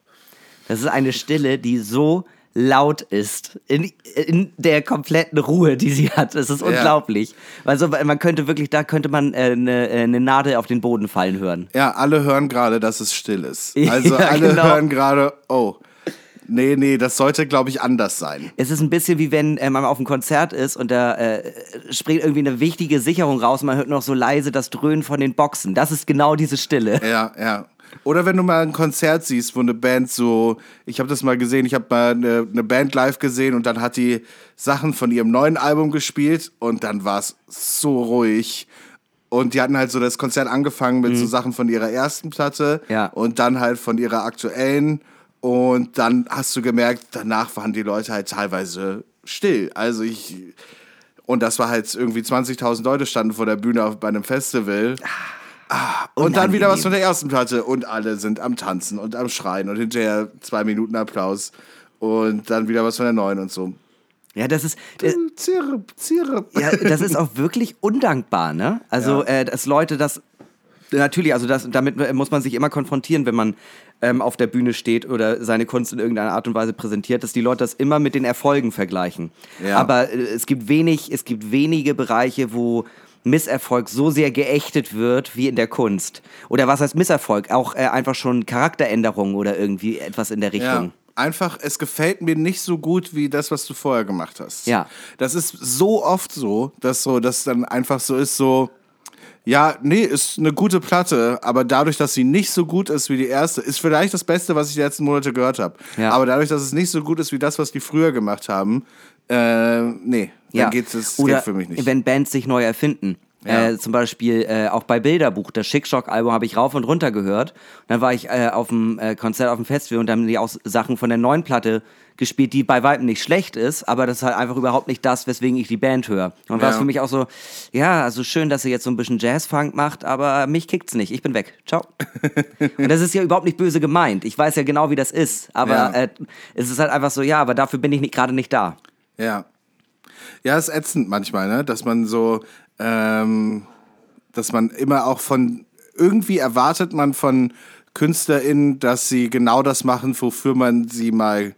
Das ist eine Stille, die so laut ist in, in der kompletten Ruhe, die sie hat. Es ist unglaublich. Also man könnte wirklich, da könnte man äh, eine, äh, eine Nadel auf den Boden fallen hören. Ja, alle hören gerade, dass es still ist. Ja, Also alle genau. hören gerade, oh, nee, nee, das sollte, glaube ich, anders sein. Es ist ein bisschen wie wenn äh, man auf einem Konzert ist und da äh, springt irgendwie eine wichtige Sicherung raus und man hört noch so leise das Dröhnen von den Boxen. Das ist genau diese Stille. Ja, ja. Oder wenn du mal ein Konzert siehst, wo eine Band so, ich habe das mal gesehen, ich habe mal eine, eine, Band live gesehen und dann hat die Sachen von ihrem neuen Album gespielt und dann war es so ruhig. Und die hatten halt so das Konzert angefangen mit mhm. so Sachen von ihrer ersten Platte ja. und dann halt von ihrer aktuellen. Und dann hast du gemerkt, danach waren die Leute halt teilweise still. Also ich. Und das war halt irgendwie 20.000 Leute standen vor der Bühne bei einem Festival. Ah, und dann wieder was von der ersten Platte und alle sind am Tanzen und am Schreien und hinterher zwei Minuten Applaus und dann wieder was von der neuen und so. Ja, das ist. Äh, zirp, zirp. Ja, das ist auch wirklich undankbar, ne? Also, ja. äh, dass Leute das. Natürlich, also das, damit muss man sich immer konfrontieren, wenn man ähm, auf der Bühne steht oder seine Kunst in irgendeiner Art und Weise präsentiert, dass die Leute das immer mit den Erfolgen vergleichen. Ja. Aber äh, es gibt wenig, es gibt wenige Bereiche, wo Misserfolg so sehr geächtet wird wie in der Kunst. Oder was heißt Misserfolg? Auch äh, einfach schon Charakteränderungen oder irgendwie etwas in der Richtung. Ja einfach, es gefällt mir nicht so gut wie das, was du vorher gemacht hast. Ja. Das ist so oft so, dass so, dass dann einfach so ist, so, ja, nee, ist eine gute Platte, aber dadurch, dass sie nicht so gut ist wie die erste, ist vielleicht das Beste, was ich die letzten Monate gehört habe. Ja. Aber dadurch, dass es nicht so gut ist wie das, was die früher gemacht haben, äh, nee, dann ja. geht es Oder geht für mich nicht. Wenn Bands sich neu erfinden. Ja. Äh, zum Beispiel äh, auch bei Bilderbuch, das Schickschock-Album habe ich rauf und runter gehört. Und dann war ich äh, auf dem äh, Konzert auf dem Festival und dann haben die auch Sachen von der neuen Platte gespielt, die bei weitem nicht schlecht ist, aber das ist halt einfach überhaupt nicht das, weswegen ich die Band höre. Und war es für mich auch so, ja, also schön, dass ihr jetzt so ein bisschen Jazz-Funk macht, aber mich kickt's nicht. Ich bin weg. Ciao. und das ist ja überhaupt nicht böse gemeint. Ich weiß ja genau, wie das ist, aber ja. äh, es ist halt einfach so, ja, aber dafür bin ich gerade nicht da. Ja. Ja, ist ätzend manchmal, ne? dass man so, ähm, dass man immer auch von, irgendwie erwartet man von KünstlerInnen, dass sie genau das machen, wofür man sie mal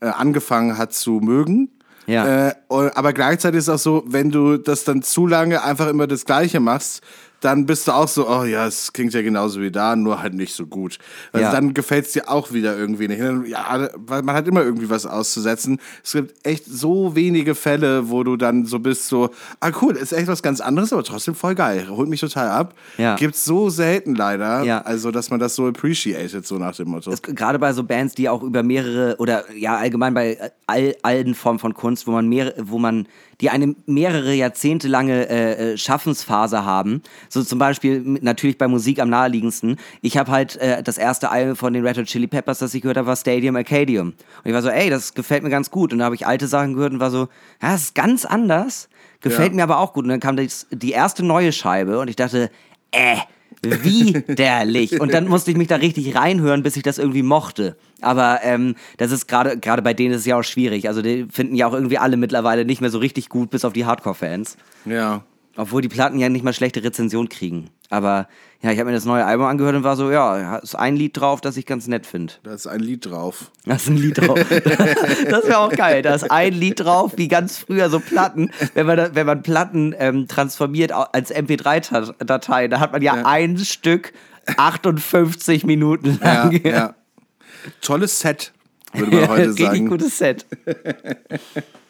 äh, angefangen hat zu mögen. Ja. Äh, aber gleichzeitig ist es auch so, wenn du das dann zu lange einfach immer das Gleiche machst, dann bist du auch so, oh ja, es klingt ja genauso wie da, nur halt nicht so gut. Also ja. dann gefällt es dir auch wieder irgendwie nicht. Ja, weil man hat immer irgendwie was auszusetzen. Es gibt echt so wenige Fälle, wo du dann so bist, so, ah cool, ist echt was ganz anderes, aber trotzdem voll geil. Holt mich total ab. Ja. Gibt's so selten leider. Ja. Also, dass man das so appreciated, so nach dem Motto. Gerade bei so Bands, die auch über mehrere oder ja, allgemein bei all, allen Formen von Kunst, wo man mehr, wo man die eine mehrere Jahrzehnte lange äh, äh, Schaffensphase haben. So zum Beispiel natürlich bei Musik am naheliegendsten. Ich habe halt äh, das erste Album von den Red Hot Chili Peppers, das ich gehört habe, war Stadium Arcadium. Und ich war so, ey, das gefällt mir ganz gut. Und da habe ich alte Sachen gehört und war so, ja, das ist ganz anders. Gefällt ja. mir aber auch gut. Und dann kam das, die erste neue Scheibe und ich dachte, äh, widerlich. Und dann musste ich mich da richtig reinhören, bis ich das irgendwie mochte. Aber ähm, das ist gerade gerade bei denen ist es ja auch schwierig. Also die finden ja auch irgendwie alle mittlerweile nicht mehr so richtig gut, bis auf die Hardcore-Fans. Ja. Obwohl die Platten ja nicht mal schlechte Rezension kriegen. Aber ja, ich habe mir das neue Album angehört und war so, ja, ist ein Lied drauf, das ich ganz nett finde. Da ist ein Lied drauf. Da ist ein Lied drauf. das wäre auch geil. Da ist ein Lied drauf, wie ganz früher so Platten. Wenn man, wenn man Platten ähm, transformiert als MP3-Datei, da hat man ja, ja, ein Stück 58 Minuten lang. Ja, ja. Tolles Set, würde man heute sagen. Richtig gutes Set.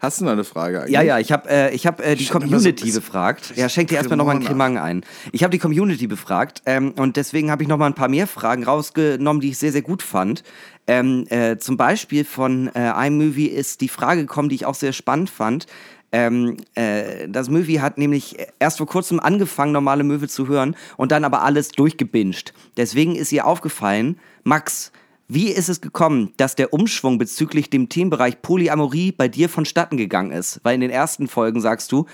Hast du noch eine Frage eigentlich? Ja, ja, ich habe äh, hab, äh, die Community so befragt. Ja, schenk dir erstmal nochmal einen Cremang ein. Ich habe die Community befragt ähm, und deswegen habe ich nochmal ein paar mehr Fragen rausgenommen, die ich sehr, sehr gut fand. Ähm, äh, zum Beispiel von äh, iMovie ist die Frage gekommen, die ich auch sehr spannend fand. Ähm, äh, das Movie hat nämlich erst vor kurzem angefangen, normale Möwe zu hören und dann aber alles durchgebinged. Deswegen ist ihr aufgefallen, Max, wie ist es gekommen, dass der Umschwung bezüglich dem Themenbereich Polyamorie bei dir vonstatten gegangen ist? Weil in den ersten Folgen sagst du,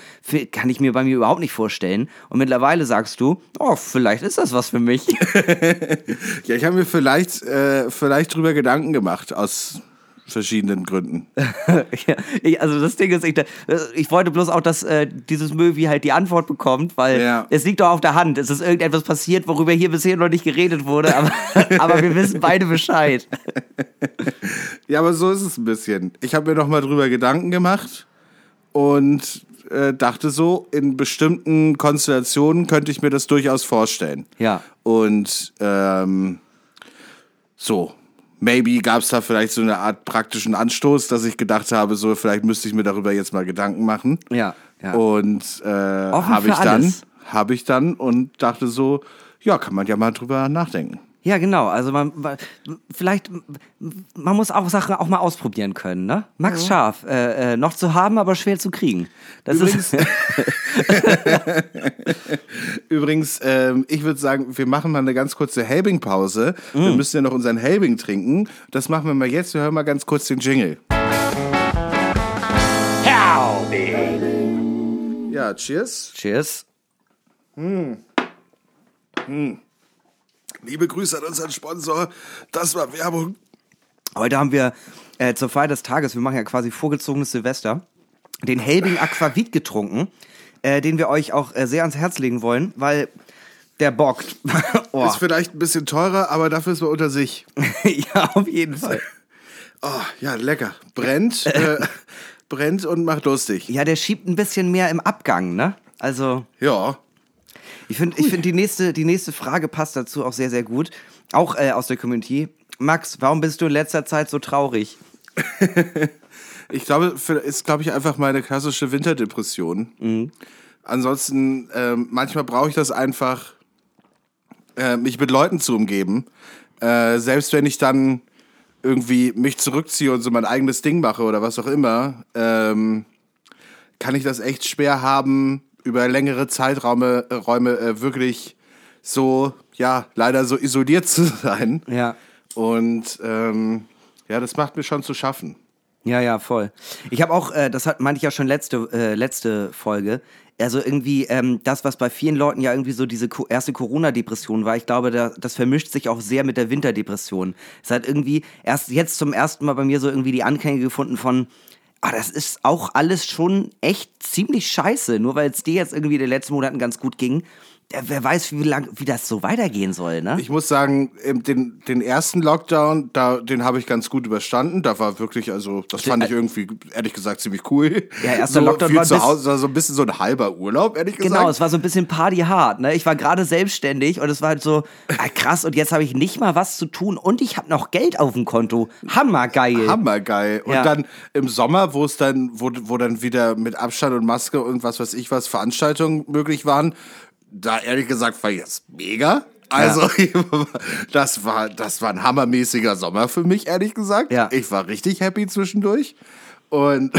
kann ich mir bei mir überhaupt nicht vorstellen. Und mittlerweile sagst du, oh, vielleicht ist das was für mich. ja, ich habe mir vielleicht, äh, vielleicht drüber Gedanken gemacht aus verschiedenen Gründen. ja, ich, also das Ding ist, ich, ich wollte bloß auch, dass äh, dieses Möwi halt die Antwort bekommt, weil ja. es liegt doch auf der Hand. Es ist irgendetwas passiert, worüber hier bisher noch nicht geredet wurde, aber, aber wir wissen beide Bescheid. ja, aber so ist es ein bisschen. Ich habe mir noch mal drüber Gedanken gemacht und äh, dachte so, in bestimmten Konstellationen könnte ich mir das durchaus vorstellen. Ja. Und ähm, so, maybe gab es da vielleicht so eine Art praktischen Anstoß, dass ich gedacht habe, so vielleicht müsste ich mir darüber jetzt mal Gedanken machen. Ja. ja. Und äh, habe ich dann, habe ich dann und dachte so, ja, kann man ja mal drüber nachdenken. Ja, genau. Also man, man- vielleicht, man muss auch Sachen auch mal ausprobieren können, ne? Max Scharf, äh, äh, noch zu haben, aber schwer zu kriegen. Das Übrigens- ist, Übrigens, ähm, ich würde sagen, wir machen mal eine ganz kurze Helbing-Pause. Wir Mm. müssen ja noch unseren Helbing trinken. Das machen wir mal jetzt. Wir hören mal ganz kurz den Jingle. Ja, cheers. Cheers. Liebe Grüße an unseren Sponsor. Das war Werbung. Heute haben wir äh, zur Feier des Tages, wir machen ja quasi vorgezogenes Silvester, den Helbing Aquavit getrunken, äh, den wir euch auch äh, sehr ans Herz legen wollen, weil der bockt. oh. Ist vielleicht ein bisschen teurer, aber dafür ist man unter sich. ja, auf jeden Fall. Oh, ja, lecker. Brennt, äh, brennt und macht lustig. Ja, der schiebt ein bisschen mehr im Abgang, ne? Also, Ja. ich finde, ich find die, nächste, die nächste Frage passt dazu auch sehr, sehr gut. Auch äh, aus der Community. Max, warum bist du in letzter Zeit so traurig? Ich glaube, ist, glaube ich, einfach meine klassische Winterdepression. Ansonsten, ähm, manchmal brauche ich das einfach, äh, mich mit Leuten zu umgeben. Äh, selbst wenn ich dann irgendwie mich zurückziehe und so mein eigenes Ding mache oder was auch immer, ähm, kann ich das echt schwer haben, über längere Zeiträume äh, Räume, äh, wirklich so, ja, leider so isoliert zu sein. Ja. Und ähm, ja, das macht mir schon zu schaffen. Ja, ja, voll. Ich habe auch, äh, das hat, meinte ich ja schon letzte, äh, letzte Folge, also irgendwie ähm, das, was bei vielen Leuten ja irgendwie so diese erste Corona-Depression war, ich glaube, da, das vermischt sich auch sehr mit der Winterdepression. Es hat irgendwie erst jetzt zum ersten Mal bei mir so irgendwie die Anklänge gefunden von, ah, das ist auch alles schon echt ziemlich scheiße, nur weil es dir jetzt irgendwie in den letzten Monaten ganz gut ging. Wer weiß, wie lang, wie das so weitergehen soll, ne? Ich muss sagen, den, den ersten Lockdown, da, den habe ich ganz gut überstanden. Da war wirklich, also, das fand ich irgendwie, ehrlich gesagt, ziemlich cool. Ja, erster so Lockdown war zu Hause, war so ein bisschen so ein halber Urlaub, ehrlich gesagt. Genau, es war so ein bisschen Party hard, ne? Ich war gerade selbstständig und es war halt so, ah, krass, und jetzt habe ich nicht mal was zu tun und ich habe noch Geld auf dem Konto. Hammergeil. Hammergeil. Und Ja. dann im Sommer, wo es dann, wo, wo dann wieder mit Abstand und Maske und was weiß ich was Veranstaltungen möglich waren, da ehrlich gesagt war jetzt mega. Also, das war, das war ein hammermäßiger Sommer für mich, ehrlich gesagt. Ja. Ich war richtig happy zwischendurch. Und,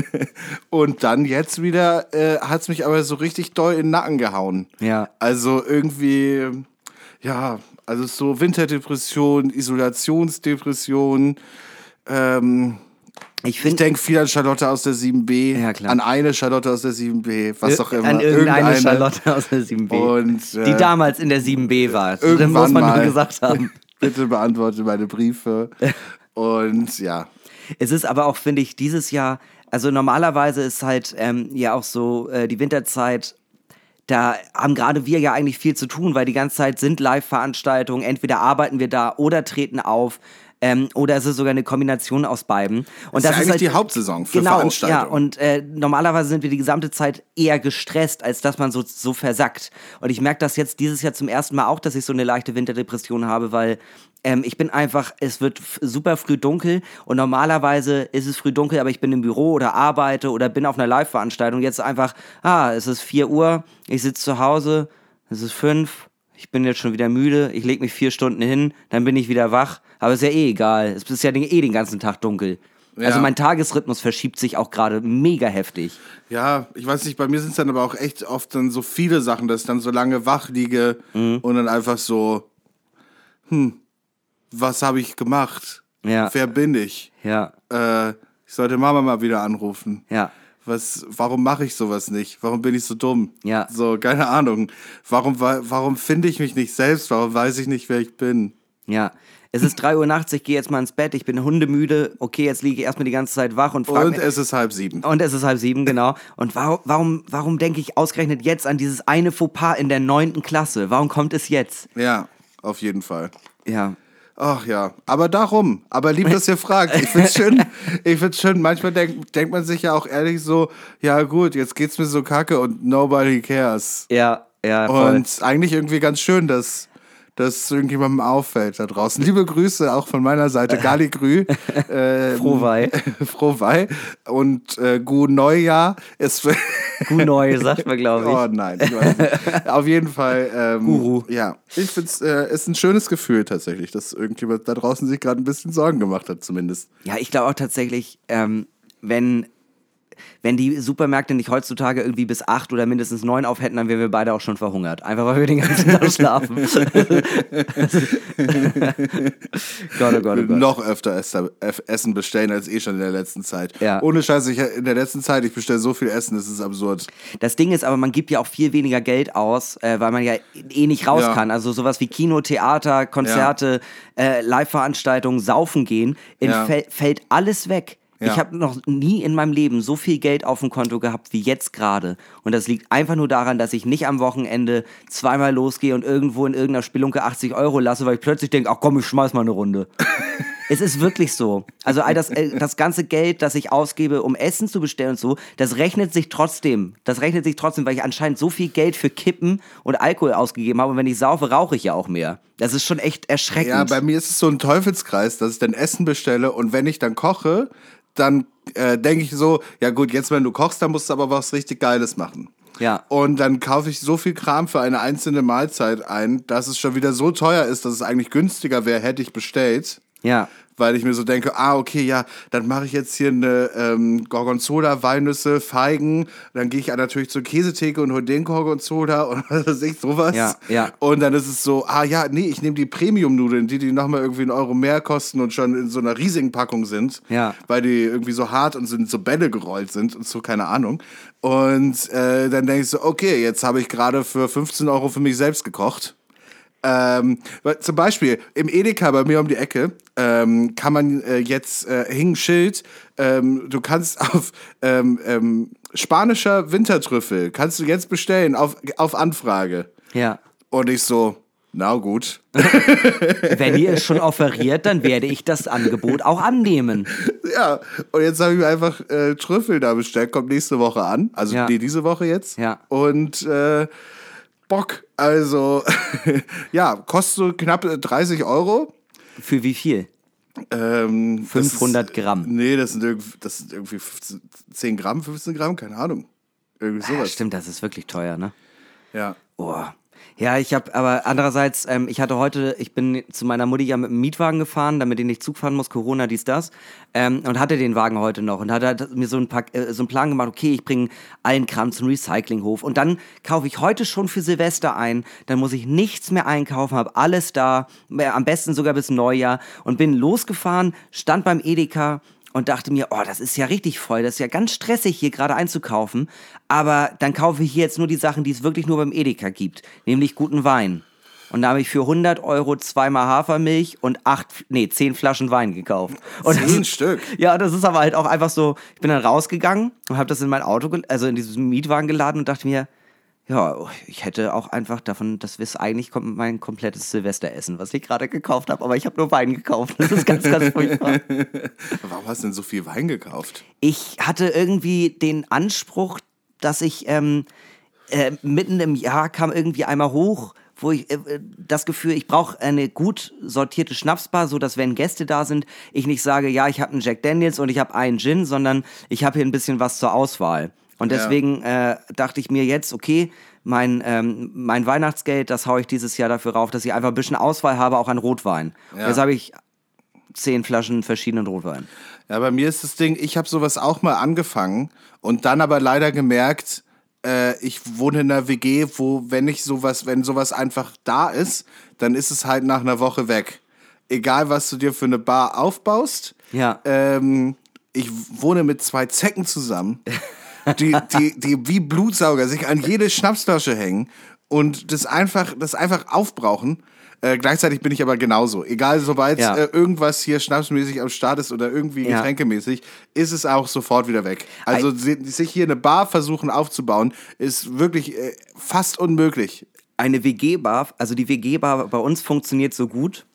und dann jetzt wieder äh, hat es mich aber so richtig doll in den Nacken gehauen. Ja. Also irgendwie, ja, also so Winterdepression, Isolationsdepression. Ähm, ich ich denke viel an Charlotte aus der 7b, Ja, klar. an eine Charlotte aus der 7b, was auch immer. an irgendeine Charlotte aus der 7b, Und, äh, die damals in der 7b war. Das muss irgendwann man mal. nur gesagt haben. Bitte beantworte meine Briefe. Und ja, Es ist aber auch, finde ich, dieses Jahr, also normalerweise ist halt ähm, ja auch so äh, die Winterzeit, da haben gerade wir ja eigentlich viel zu tun, weil die ganze Zeit sind Live-Veranstaltungen, entweder arbeiten wir da oder treten auf. Ähm, oder es ist sogar eine Kombination aus beiden. Und das ist eigentlich die Hauptsaison für genau, Veranstaltungen. Ja, und äh, normalerweise sind wir die gesamte Zeit eher gestresst, als dass man so, so versackt. Und ich merke das jetzt dieses Jahr zum ersten Mal auch, dass ich so eine leichte Winterdepression habe, weil ähm, ich bin einfach, es wird super früh dunkel und normalerweise ist es früh dunkel, aber ich bin im Büro oder arbeite oder bin auf einer Live-Veranstaltung. Jetzt einfach, ah, es ist 4 Uhr, ich sitze zu Hause, es ist 5, ich bin jetzt schon wieder müde, ich lege mich vier Stunden hin, dann bin ich wieder wach. Aber ist ja eh egal. Es ist ja den- eh den ganzen Tag dunkel. Also Ja. mein Tagesrhythmus verschiebt sich auch gerade mega heftig. ja, ich weiß nicht, bei mir sind es dann aber auch echt oft dann so viele Sachen, dass ich dann so lange wach liege Mhm. und dann einfach so, hm, was habe ich gemacht? Ja. Wer bin ich? Ja, Äh, ich sollte Mama mal wieder anrufen. ja. Was, warum mache ich sowas nicht? Warum bin ich so dumm? Ja. So, keine Ahnung. Warum, wa- warum finde ich mich nicht selbst? Warum weiß ich nicht, wer ich bin? Ja. Es ist 3 Uhr nachts, ich gehe jetzt mal ins Bett, ich bin hundemüde. Okay, jetzt liege ich erstmal die ganze Zeit wach und frage Und mich. es ist halb sieben. Und es ist halb sieben, genau. Und warum, warum, warum denke ich ausgerechnet jetzt an dieses eine Fauxpas in der neunten Klasse? Warum kommt es jetzt? Ja, auf jeden Fall. Ja. Ach ja, aber darum. Aber lieb, dass ihr fragt. Ich find's schön. Ich find's schön. Manchmal denk, denkt man sich ja auch ehrlich so, ja gut, jetzt geht's mir so kacke und nobody cares. Ja, ja. Voll. Und eigentlich irgendwie ganz schön, dass das irgendjemandem auffällt da draußen. Liebe Grüße auch von meiner Seite, Gali Grü. Äh, Frohweih. Frohweih. Und äh, Gu Neujahr. Kuh neu, sagt man, glaube ich. Oh nein, ich weiß nicht. Auf jeden Fall. Ähm, Guru. Ja, ich finde es äh, ist ein schönes Gefühl tatsächlich, dass irgendjemand da draußen sich gerade ein bisschen Sorgen gemacht hat, zumindest. Ja, ich glaube auch tatsächlich, ähm, wenn, wenn die Supermärkte nicht heutzutage irgendwie bis acht oder mindestens neun auf hätten, dann wären wir beide auch schon verhungert. Einfach weil wir den ganzen Tag schlafen. Gott, oh Gott, oh Gott. Noch öfter Essen bestellen als eh schon in der letzten Zeit. Ja. Ohne Scheiß, ich, in der letzten Zeit, ich bestelle so viel Essen, das ist absurd. Das Ding ist aber, man gibt ja auch viel weniger Geld aus, äh, weil man ja eh nicht raus Ja. kann. Also sowas wie Kino, Theater, Konzerte, äh, Live-Veranstaltungen, Saufen gehen, Ja. fällt alles weg. Ja. Ich habe noch nie in meinem Leben so viel Geld auf dem Konto gehabt wie jetzt gerade. Und das liegt einfach nur daran, dass ich nicht am Wochenende zweimal losgehe und irgendwo in irgendeiner Spelunke 80 Euro lasse, weil ich plötzlich denke, ach komm, ich schmeiß mal eine Runde. Es ist wirklich so. Also all das, äh, das ganze Geld, das ich ausgebe, um Essen zu bestellen und so, das rechnet sich trotzdem. Das rechnet sich trotzdem, weil ich anscheinend so viel Geld für Kippen und Alkohol ausgegeben habe. Und wenn ich saufe, rauche ich ja auch mehr. Das ist schon echt erschreckend. Ja, bei mir ist es so ein Teufelskreis, dass ich dann Essen bestelle und wenn ich dann koche, dann äh, denke ich so, ja gut, jetzt wenn du kochst, dann musst du aber was richtig Geiles machen. Ja. Und dann kaufe ich so viel Kram für eine einzelne Mahlzeit ein, dass es schon wieder so teuer ist, dass es eigentlich günstiger wäre, hätte ich bestellt. ja. Weil ich mir so denke, ah, okay, ja, dann mache ich jetzt hier eine ähm, Gorgonzola, Walnüsse, Feigen. Dann gehe ich natürlich zur Käsetheke und hole den Gorgonzola und was weiß ich, sowas. Ja, ja. Und dann ist es so, ah ja, nee, ich nehme die Premium-Nudeln, die, die nochmal irgendwie einen Euro mehr kosten und schon in so einer riesigen Packung sind. Ja. Weil die irgendwie so hart und sind so Bälle gerollt sind und so, keine Ahnung. Und äh, dann denke ich so, okay, jetzt habe ich gerade für 15 Euro für mich selbst gekocht. Ähm, zum Beispiel im Edeka bei mir um die Ecke ähm, kann man äh, jetzt äh, hing ein Schild, ähm, du kannst auf ähm, ähm, spanischer Wintertrüffel kannst du jetzt bestellen auf, auf Anfrage. Ja. Und ich so, na gut. Wenn ihr es schon offeriert, dann werde ich das Angebot auch annehmen. Ja, und jetzt habe ich mir einfach äh, Trüffel da bestellt, kommt nächste Woche an. Also Ja. nee, diese Woche jetzt. Ja. Und äh, Bock, also ja, kostet so knapp äh, 30 Euro. Für wie viel? Ähm, das 500 ist, Gramm. Nee, das sind irgendwie, das sind irgendwie 15, 10 Gramm, 15 Gramm, keine Ahnung. Irgendwie Ja, sowas. stimmt, das ist wirklich teuer, ne? Ja. Oh. Ja, ich habe, aber andererseits, ähm, ich hatte heute, ich bin zu meiner Mutti ja mit dem Mietwagen gefahren, damit ich nicht Zug fahren muss, Corona, dies, das, ähm, und hatte den Wagen heute noch und hatte mir so einen, Pack, äh, so einen Plan gemacht, okay, ich bringe allen Kram zum Recyclinghof und dann kaufe ich heute schon für Silvester ein, dann muss ich nichts mehr einkaufen, habe alles da, am besten sogar bis Neujahr und bin losgefahren, stand beim Edeka, und dachte mir, oh, das ist ja richtig voll, das ist ja ganz stressig hier gerade einzukaufen, aber dann kaufe ich hier jetzt nur die Sachen, die es wirklich nur beim Edeka gibt, nämlich guten Wein. Und da habe ich für 100 Euro zweimal Hafermilch und acht, nee, zehn Flaschen Wein gekauft. Und das Zehn ist- Stück? Ja, das ist aber halt auch einfach so, ich bin dann rausgegangen und habe das in mein Auto, also in diesen Mietwagen geladen und dachte mir, ja, ich hätte auch einfach davon, das ist eigentlich mein komplettes Silvesteressen, was ich gerade gekauft habe, aber ich habe nur Wein gekauft. Das ist ganz, ganz furchtbar. Warum hast du denn so viel Wein gekauft? ich hatte irgendwie den Anspruch, dass ich ähm, äh, mitten im Jahr kam irgendwie einmal hoch, wo ich äh, das Gefühl, ich brauche eine gut sortierte Schnapsbar, so dass wenn Gäste da sind, ich nicht sage, ja, ich habe einen Jack Daniels und ich habe einen Gin, sondern ich habe hier ein bisschen was zur Auswahl. Und Ja. deswegen äh, dachte ich mir jetzt, okay, mein, ähm, mein Weihnachtsgeld, das haue ich dieses Jahr dafür rauf, dass ich einfach ein bisschen Auswahl habe, auch an Rotwein. Ja. Jetzt habe ich zehn Flaschen verschiedenen Rotwein. Ja, bei mir ist das Ding, ich habe sowas auch mal angefangen und dann aber leider gemerkt, äh, ich wohne in einer WG, wo wenn ich sowas, wenn sowas einfach da ist, dann ist es halt nach einer Woche weg. Egal, was du dir für eine Bar aufbaust. Ja. Ähm, ich wohne mit zwei Zecken zusammen, die, die, die wie Blutsauger sich an jede Schnapsflasche hängen und das einfach, das einfach aufbrauchen. Äh, gleichzeitig bin ich aber genauso. Egal, sobald Ja. äh, irgendwas hier schnapsmäßig am Start ist oder irgendwie Ja. getränkemäßig, ist es auch sofort wieder weg. Also si- sich hier eine Bar versuchen aufzubauen, ist wirklich äh, fast unmöglich. eine WG-Bar, also die WG-Bar bei uns funktioniert so gut.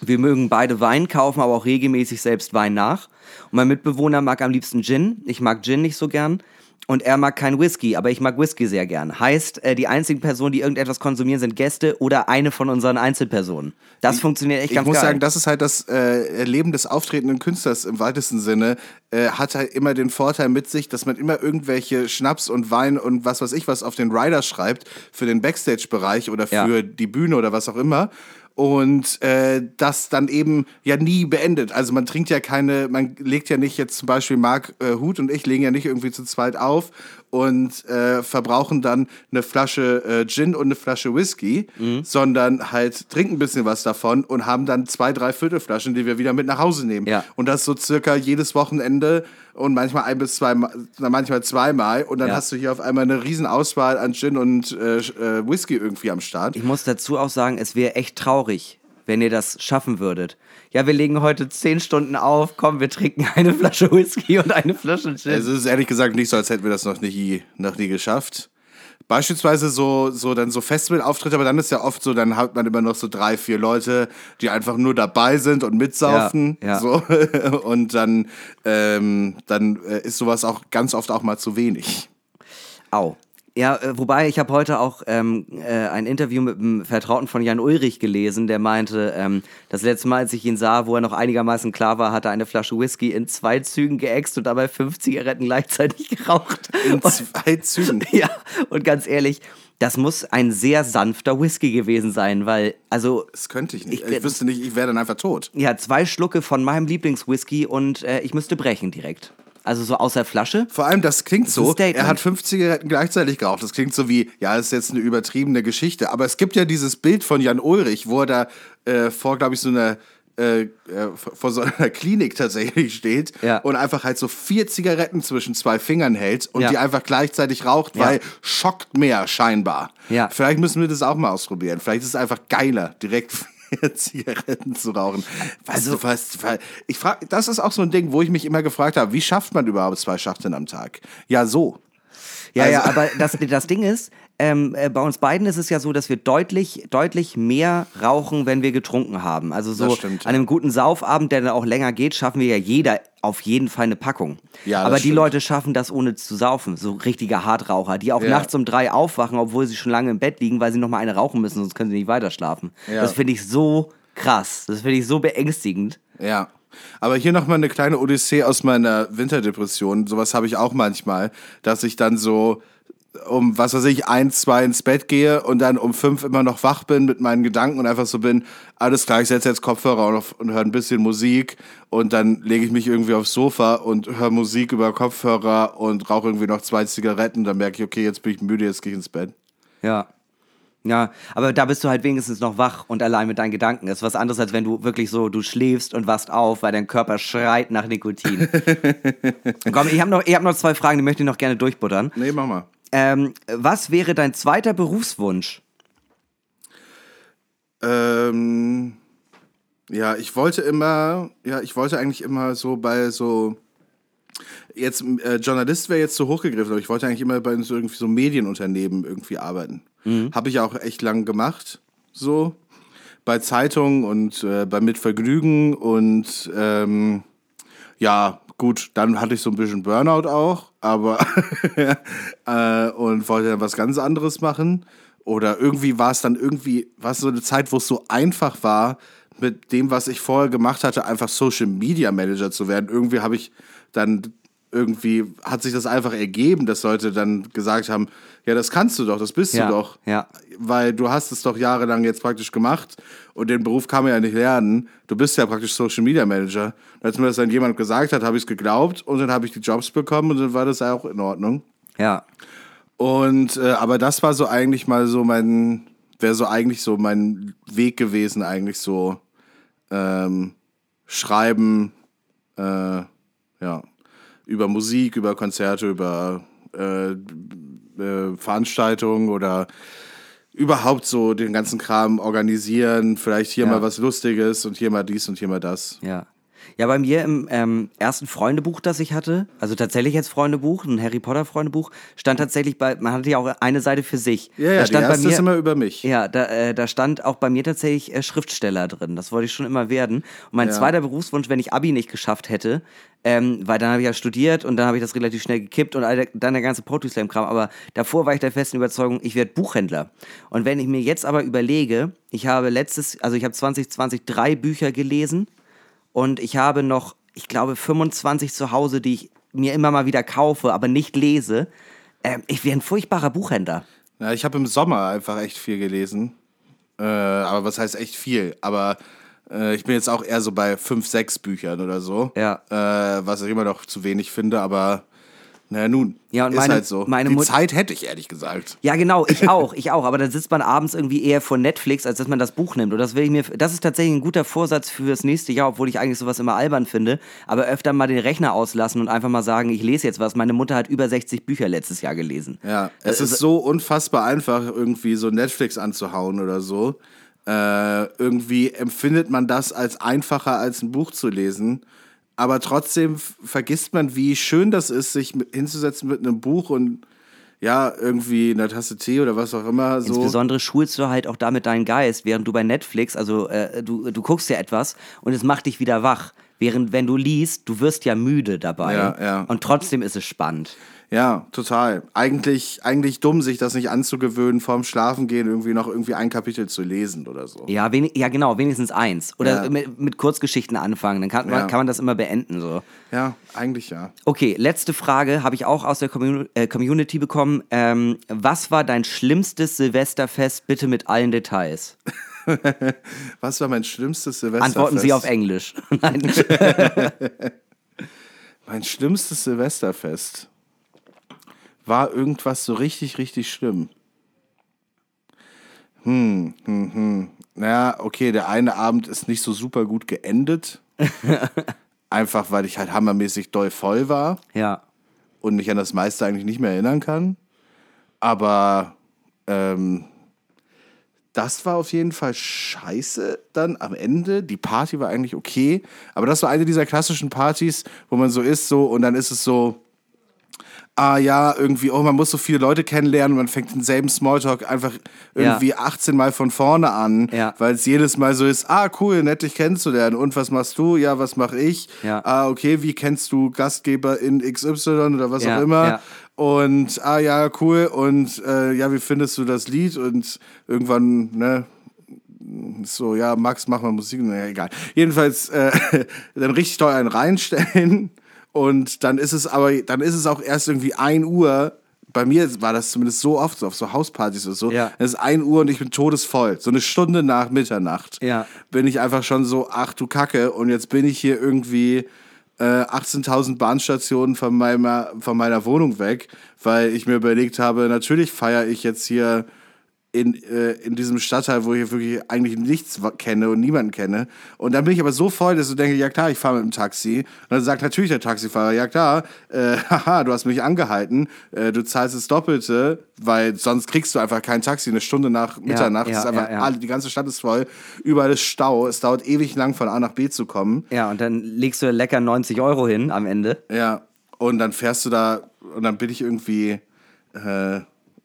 Wir mögen beide Wein kaufen, aber auch regelmäßig selbst Wein nach. Und mein Mitbewohner mag am liebsten Gin. Ich mag Gin nicht so gern. Und er mag kein Whisky, aber ich mag Whisky sehr gern. Heißt, äh, die einzigen Personen, die irgendetwas konsumieren, sind Gäste oder eine von unseren Einzelpersonen. Das ich, funktioniert echt ganz geil. Ich muss sagen, das ist halt das äh, Leben des auftretenden Künstlers im weitesten Sinne. Äh, hat halt immer den Vorteil mit sich, dass man immer irgendwelche Schnaps und Wein und was weiß ich was auf den Rider schreibt für den Backstage-Bereich oder für ja. die Bühne oder was auch immer und äh, das dann eben ja nie beendet. Also man trinkt ja keine, man legt ja nicht jetzt zum Beispiel Marc äh, Hut und ich legen ja nicht irgendwie zu zweit auf und äh, verbrauchen dann eine Flasche äh, Gin und eine Flasche Whisky, mhm. sondern halt trinken ein bisschen was davon und haben dann zwei, drei Viertelflaschen, die wir wieder mit nach Hause nehmen. Ja. Und das so circa jedes Wochenende und manchmal ein bis zwei, manchmal zweimal. Und dann ja. hast du hier auf einmal eine riesen Auswahl an Gin und äh, äh, Whisky irgendwie am Start. Ich muss dazu auch sagen, es wäre echt traurig, wenn ihr das schaffen würdet ja, wir legen heute zehn Stunden auf, komm, wir trinken eine Flasche Whisky und eine Flasche Gin. Es ist ehrlich gesagt nicht so, als hätten wir das noch nie, noch nie geschafft. Beispielsweise so, so dann so Festivalauftritte, aber dann ist ja oft so, dann hat man immer noch so drei, vier Leute, die einfach nur dabei sind und mitsaufen. Ja, ja. So. Und dann, ähm, dann äh, ist sowas auch ganz oft auch mal zu wenig. Au. Ja, äh, wobei ich habe heute auch ähm, äh, ein Interview mit einem Vertrauten von Jan Ulrich gelesen, der meinte, ähm, das letzte Mal, als ich ihn sah, wo er noch einigermaßen klar war, hat er eine Flasche Whisky in zwei Zügen geäxt und dabei fünf Zigaretten gleichzeitig geraucht. In zwei Zügen? Ja, und ganz ehrlich, das muss ein sehr sanfter Whisky gewesen sein, weil, also. Das könnte ich nicht. Ich, ich wüsste nicht, ich wäre dann einfach tot. Ja, zwei Schlucke von meinem Lieblingswhisky und äh, ich müsste brechen direkt. Also so aus der Flasche. Vor allem, das klingt so, er hat fünf Zigaretten gleichzeitig geraucht. Das klingt so wie, ja, das ist jetzt eine übertriebene Geschichte. Aber es gibt ja dieses Bild von Jan Ulrich, wo er da äh, vor, glaube ich, so einer äh, äh vor so einer Klinik tatsächlich steht ja. und einfach halt so vier Zigaretten zwischen zwei Fingern hält und ja. die einfach gleichzeitig raucht, weil ja. schockt mehr scheinbar. Ja. Vielleicht müssen wir das auch mal ausprobieren. Vielleicht ist es einfach geiler, direkt Zigaretten zu rauchen. Also, was, ich frage, das ist auch so ein Ding, wo ich mich immer gefragt habe, wie schafft man überhaupt zwei Schachteln am Tag? Ja, so. Ja, also. ja, aber das, das Ding ist, ähm, äh, bei uns beiden ist es ja so, dass wir deutlich, deutlich mehr rauchen, wenn wir getrunken haben. Also so an einem guten Saufabend, der dann auch länger geht, schaffen wir ja jeder auf jeden Fall eine Packung. Ja, Aber die stimmt. Leute schaffen das ohne zu saufen. So richtige Hartraucher, die auch ja. nachts um drei aufwachen, obwohl sie schon lange im Bett liegen, weil sie noch mal eine rauchen müssen, sonst können sie nicht weiter schlafen. Ja. Das finde ich so krass. Das finde ich so beängstigend. Ja. Aber hier nochmal eine kleine Odyssee aus meiner Winterdepression. Sowas habe ich auch manchmal, dass ich dann so um, was weiß ich, eins, zwei ins Bett gehe und dann um fünf immer noch wach bin mit meinen Gedanken und einfach so bin, alles klar, ich setze jetzt Kopfhörer auf und höre ein bisschen Musik und dann lege ich mich irgendwie aufs Sofa und höre Musik über Kopfhörer und rauche irgendwie noch zwei Zigaretten, dann merke ich, okay, jetzt bin ich müde, jetzt gehe ich ins Bett. Ja. Ja, aber da bist du halt wenigstens noch wach und allein mit deinen Gedanken. Das ist was anderes, als wenn du wirklich so, du schläfst und wachst auf, weil dein Körper schreit nach Nikotin. Komm, ich habe noch, hab noch zwei Fragen, die möchte ich noch gerne durchbuttern. Nee, mach mal. Ähm, was wäre dein zweiter Berufswunsch? Ähm, ja, ich wollte immer, ja, ich wollte eigentlich immer so bei so, jetzt äh, Journalist wäre jetzt so hochgegriffen, aber ich wollte eigentlich immer bei so irgendwie so Medienunternehmen irgendwie arbeiten. Mhm. Habe ich auch echt lang gemacht, so bei Zeitungen und äh, bei Mitvergnügen und ähm, ja, gut, dann hatte ich so ein bisschen Burnout auch, aber äh, und wollte dann was ganz anderes machen. Oder irgendwie war es dann irgendwie, war es so eine Zeit, wo es so einfach war, mit dem, was ich vorher gemacht hatte, einfach Social Media Manager zu werden. Irgendwie habe ich dann irgendwie hat sich das einfach ergeben, dass Leute dann gesagt haben, ja, das kannst du doch, das bist ja, du doch. Ja. Weil du hast es doch jahrelang jetzt praktisch gemacht und den Beruf kann man ja nicht lernen. Du bist ja praktisch Social Media Manager. Und als mir das dann jemand gesagt hat, habe ich es geglaubt und dann habe ich die Jobs bekommen und dann war das auch in Ordnung. Ja. Und äh, aber das war so eigentlich mal so mein, wäre so eigentlich so mein Weg gewesen, eigentlich so ähm, schreiben, äh, ja über Musik, über Konzerte, über äh, äh, Veranstaltungen oder überhaupt so den ganzen Kram organisieren, vielleicht hier ja. mal was Lustiges und hier mal dies und hier mal das. Ja. Ja, bei mir im ähm, ersten Freundebuch, das ich hatte, also tatsächlich jetzt Freundebuch, ein Harry Potter Freundebuch, stand tatsächlich bei, man hatte ja auch eine Seite für sich. Ja, ja, da die stand erste bei mir, ist immer über mich. Ja, da, äh, da stand auch bei mir tatsächlich äh, Schriftsteller drin. Das wollte ich schon immer werden. Und mein Ja. zweiter Berufswunsch, wenn ich Abi nicht geschafft hätte, ähm, weil dann habe ich ja studiert und dann habe ich das relativ schnell gekippt und all dann der ganze Poetry Slam Kram. Aber davor war ich der festen Überzeugung, ich werde Buchhändler. Und wenn ich mir jetzt aber überlege, ich habe letztes, also ich habe 2020 drei Bücher gelesen und ich habe noch, ich glaube, 25 zu Hause, die ich mir immer mal wieder kaufe, aber nicht lese. Ähm, ich wäre ein furchtbarer Buchhändler. Ja, ich habe im Sommer einfach echt viel gelesen. Äh, aber was heißt echt viel? Aber äh, ich bin jetzt auch eher so bei fünf, sechs Büchern oder so. Ja. Äh, was ich immer noch zu wenig finde, aber naja, nun. Ja, und ist meine- halt so. meine Die Mut- Zeit hätte ich ehrlich gesagt. Ja, genau, ich auch, ich auch. Aber dann sitzt man abends irgendwie eher vor Netflix, als dass man das Buch nimmt. Und das will ich mir, das ist tatsächlich ein guter Vorsatz fürs nächste Jahr, obwohl ich eigentlich sowas immer albern finde. Aber öfter mal den Rechner auslassen und einfach mal sagen, ich lese jetzt was. Meine Mutter hat über 60 Bücher letztes Jahr gelesen. Ja, es Äh, ist so unfassbar einfach, irgendwie so Netflix anzuhauen oder so. Äh, irgendwie empfindet man das als einfacher, als ein Buch zu lesen. Aber trotzdem vergisst man, wie schön das ist, sich mit, hinzusetzen mit einem Buch und ja, irgendwie einer Tasse Tee oder was auch immer. So. Insbesondere schulst du halt auch damit deinen Geist, während du bei Netflix, also äh, du, du guckst ja etwas und es macht dich wieder wach. Während wenn du liest, du wirst ja müde dabei. Ja, ja. Und trotzdem ist es spannend. Ja, total. Eigentlich, eigentlich dumm, sich das nicht anzugewöhnen, vorm Schlafengehen irgendwie noch irgendwie ein Kapitel zu lesen oder so. Ja, wenig, ja genau, wenigstens eins. Oder Ja. mit, mit Kurzgeschichten anfangen, dann kann, man Ja. kann man das immer beenden. So. Ja, eigentlich ja. Okay, letzte Frage habe ich auch aus der Commu äh, Community bekommen. Ähm, was war dein schlimmstes Silvesterfest, bitte mit allen Details? Was war mein schlimmstes Silvesterfest? Antworten Sie auf Englisch. Nein. Mein schlimmstes Silvesterfest war irgendwas so richtig, richtig schlimm. Hm, hm, hm. Naja, okay, der eine Abend ist nicht so super gut geendet. Einfach weil ich halt hammermäßig doll voll war ja. und mich an das meiste eigentlich nicht mehr erinnern kann. Aber ähm, das war auf jeden Fall scheiße dann am Ende. Die Party war eigentlich okay, aber das war eine dieser klassischen Partys, wo man so ist so und dann ist es so, ah ja, irgendwie, oh, man muss so viele Leute kennenlernen und man fängt denselben Smalltalk einfach irgendwie 18 Mal von vorne an, Ja. weil es jedes Mal so ist, ah cool, nett dich kennenzulernen und was machst du? Ja, was mach ich? Ja. Ah, okay, wie kennst du Gastgeber in XY oder was Ja, auch immer? ja. Und ah ja, cool. Und äh, ja, wie findest du das Lied? Und irgendwann, ne, so, ja, Max, mach mal Musik. Naja, egal. Jedenfalls äh, dann richtig toll einen reinstellen. Und dann ist es aber, dann ist es auch erst irgendwie 1 Uhr. Bei mir war das zumindest so oft so auf so Hauspartys oder so. Ja. Es ist 1 Uhr und ich bin todesvoll. So eine Stunde nach Mitternacht Ja. bin ich einfach schon so, ach du Kacke, und jetzt bin ich hier irgendwie äh, 18.000 Bahnstationen von meiner, von meiner Wohnung weg, weil ich mir überlegt habe, natürlich feiere ich jetzt hier in, äh, in diesem Stadtteil, wo ich wirklich eigentlich nichts kenne und niemanden kenne. Und dann bin ich aber so voll, dass ich denke, ja klar, ich fahre mit dem Taxi. Und dann sagt natürlich der Taxifahrer, ja klar, äh, haha, du hast mich angehalten, äh, du zahlst das Doppelte, weil sonst kriegst du einfach kein Taxi eine Stunde nach Mitternacht. ja, ist einfach ja, ja. alle, die ganze Stadt ist voll, überall ist Stau, es dauert ewig lang von A nach B zu kommen. Ja, und dann legst du lecker 90 Euro hin am Ende. Ja, und dann fährst du da und dann bin ich irgendwie äh,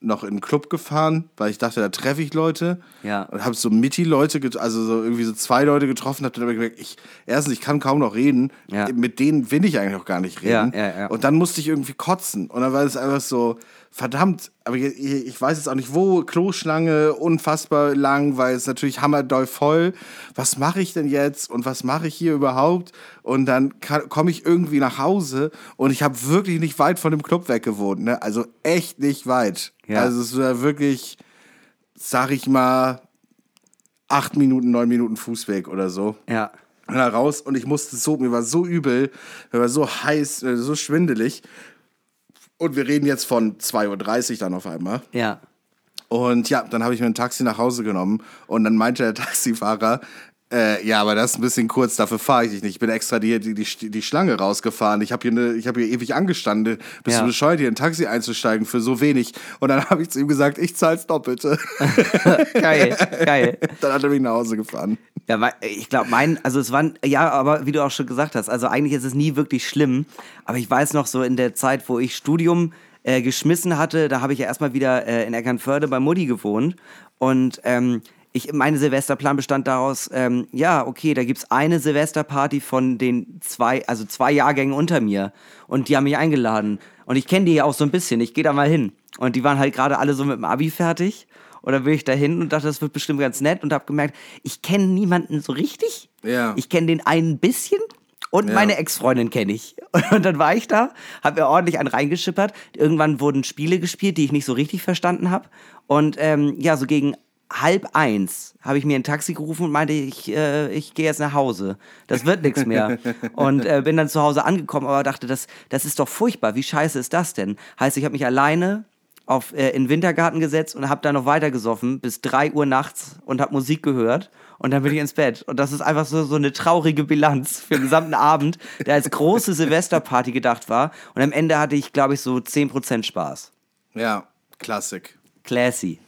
noch in den Club gefahren, weil ich dachte, da treffe ich Leute. Ja. Und habe so Mitti-Leute, get- also so irgendwie so zwei Leute getroffen, habe dann aber gemerkt, ich, erstens, ich kann kaum noch reden. Ja. Mit denen will ich eigentlich auch gar nicht reden. Ja, ja, ja. Und dann musste ich irgendwie kotzen. Und dann war es einfach so, verdammt, aber ich, weiß jetzt auch nicht wo, Kloschlange, unfassbar lang, weil es natürlich hammerdoll voll. Was mache ich denn jetzt und was mache ich hier überhaupt? Und dann komme ich irgendwie nach Hause und ich habe wirklich nicht weit von dem Club weg gewohnt, ne? Also echt nicht weit. Ja. Also es war wirklich, sag ich mal, acht Minuten, neun Minuten Fußweg oder so. Ja. Und da raus und ich musste so, mir war so übel, mir war so heiß, äh, so schwindelig. Und wir reden jetzt von 2.30 Uhr dann auf einmal. Ja. Und ja, dann habe ich mir ein Taxi nach Hause genommen und dann meinte der Taxifahrer, Äh, ja, aber das ist ein bisschen kurz, dafür fahre ich dich nicht. Ich bin extra die, die, die, die Schlange rausgefahren. Ich habe hier, ne, hab hier ewig angestanden. Bist Ja. du bescheuert, hier in ein Taxi einzusteigen für so wenig? Und dann habe ich zu ihm gesagt, ich zahl's Doppelte. Geil, geil. dann hat er mich nach Hause gefahren. Ja, weil ich glaube, mein, also es waren, ja, aber wie du auch schon gesagt hast, also eigentlich ist es nie wirklich schlimm. Aber ich weiß noch so in der Zeit, wo ich Studium äh, geschmissen hatte, da habe ich ja erstmal wieder äh, in Eckernförde bei Mutti gewohnt. Und ähm, ich, meine Silvesterplan bestand daraus, ähm, ja, okay, da gibt's eine Silvesterparty von den zwei, also zwei Jahrgängen unter mir. Und die haben mich eingeladen. Und ich kenne die ja auch so ein bisschen. Ich gehe da mal hin. Und die waren halt gerade alle so mit dem Abi fertig. Und dann bin ich da hin und dachte, das wird bestimmt ganz nett und habe gemerkt, ich kenne niemanden so richtig. Ja. Ich kenne den einen ein bisschen und Ja. meine Ex-Freundin kenne ich. Und dann war ich da, habe mir ordentlich einen reingeschippert. Irgendwann wurden Spiele gespielt, die ich nicht so richtig verstanden habe. Und ähm, ja, so gegen halb eins habe ich mir ein Taxi gerufen und meinte, ich, äh, ich gehe jetzt nach Hause. Das wird nichts mehr. Und äh, bin dann zu Hause angekommen, aber dachte, das, das ist doch furchtbar. Wie scheiße ist das denn? Heißt, ich habe mich alleine auf, äh, in den Wintergarten gesetzt und habe da noch weiter gesoffen bis 3 Uhr nachts und habe Musik gehört und dann bin ich ins Bett. Und das ist einfach so, so eine traurige Bilanz für den gesamten Abend, der als große Silvesterparty gedacht war. Und am Ende hatte ich, glaube ich, so 10% Spaß. Ja, Klassik. Classy.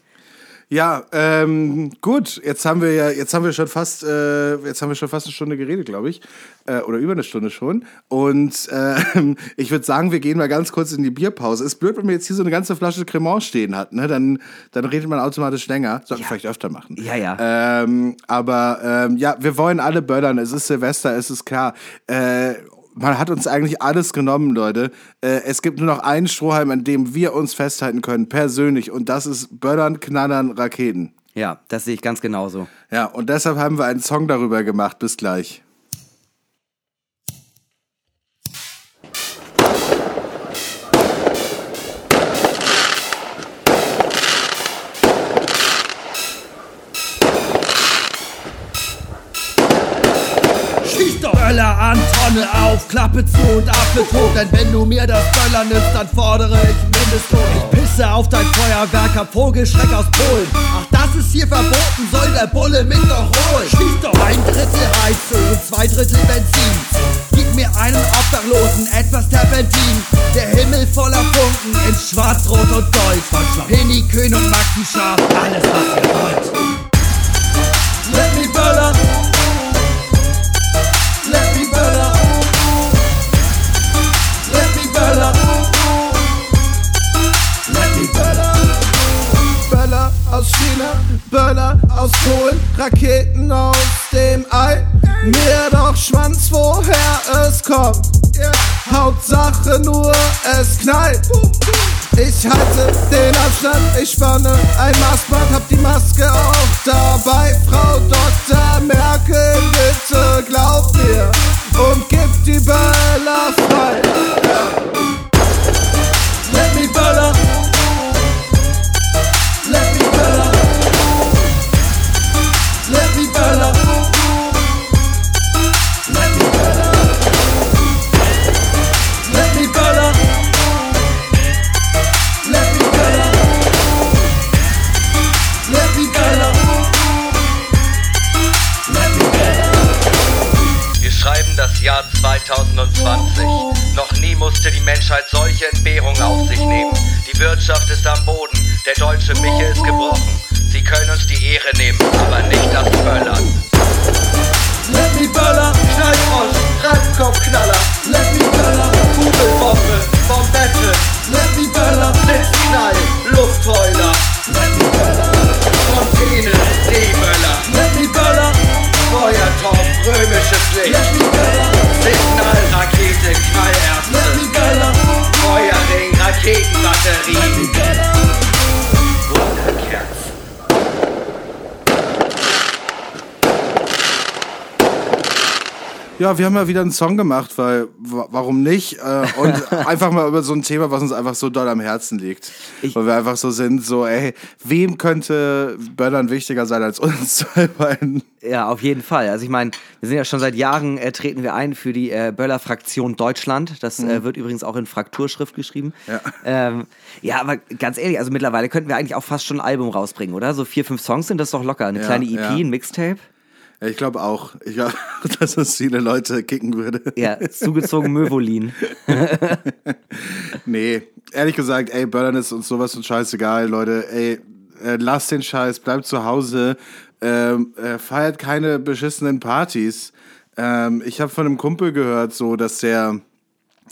Ja, ähm, gut. Jetzt haben wir ja, jetzt haben wir schon fast, äh, jetzt haben wir schon fast eine Stunde geredet, glaube ich, äh, oder über eine Stunde schon. Und ähm, ich würde sagen, wir gehen mal ganz kurz in die Bierpause. Ist blöd, wenn man jetzt hier so eine ganze Flasche Cremant stehen hat, ne? Dann, dann redet man automatisch länger. Sollten wir vielleicht öfter machen. Ja, ja. Ähm, aber ähm, ja, wir wollen alle böllern. Es ist Silvester, es ist klar. Äh, man hat uns eigentlich alles genommen, Leute. Äh, es gibt nur noch einen Strohhalm, an dem wir uns festhalten können, persönlich. Und das ist Böllern, Knallern, Raketen. Ja, das sehe ich ganz genauso. Ja, und deshalb haben wir einen Song darüber gemacht. Bis gleich. An, Tonne auf, Klappe zu und Apfel tot. Denn wenn du mir das Böller nimmst, dann fordere ich Mindestlohn. Ich pisse auf dein Feuerwerk, hab Vogelschreck aus Polen. Ach, das ist hier verboten, soll der Bulle mich doch holen. Schieß doch! Ein Drittel Heizöl und zwei Drittel Benzin. Gib mir einen Obdachlosen, etwas Terpentin. Der Himmel voller Funken in Schwarz, Rot und Gold. Penny, Köhn und Maxi Scharf, alles was ihr wollt. Let me böller. Let aus China, Böller aus Polen, Raketen aus dem All. Mir doch Schwanz, woher es kommt. Hauptsache nur, es knallt. Ich halte den Abstand, ich spanne ein Maßband, hab die Maske auch dabei. Frau Dr. Merkel, bitte glaub mir und gib die Böller frei. 2020. Noch nie musste die Menschheit solche Entbehrungen auf sich nehmen. Die Wirtschaft ist am Boden, der deutsche Michel ist gebrochen. Sie können uns die Ehre nehmen, aber nicht das Böllern. Let me böller, Knallfrosch, Reifkopfknaller. Let me böller, Kugelbombe, Bombette. Let me böller, Blitzknall, Luftheuler. Let me böller, Fontäne, Seeböller, let me böller, Feuertopf, römisches Licht. let me böller, sidste knøj er sted Og jeg ringer raketen batteri Ja, wir haben ja wieder einen Song gemacht, weil wa- warum nicht? Äh, und einfach mal über so ein Thema, was uns einfach so doll am Herzen liegt. Ich- weil wir einfach so sind, so, ey, wem könnte Böllern wichtiger sein als uns zwei beiden? Ja, auf jeden Fall. Also ich meine, wir sind ja schon seit Jahren, äh, treten wir ein für die äh, Böller-Fraktion Deutschland. Das äh, wird übrigens auch in Frakturschrift geschrieben. Ja. Ähm, ja, aber ganz ehrlich, also mittlerweile könnten wir eigentlich auch fast schon ein Album rausbringen, oder? So vier, fünf Songs sind das doch locker. Eine Ja, kleine EP, ja. ein Mixtape. Ich glaube auch. Ich glaube, dass es viele Leute kicken würde. Ja, zugezogen Mövolin. Nee, ehrlich gesagt, ey, Böllern ist uns sowas und scheißegal, Leute. Ey, äh, lasst den Scheiß, bleibt zu Hause, ähm, äh, feiert keine beschissenen Partys. Ähm, ich habe von einem Kumpel gehört, so, dass der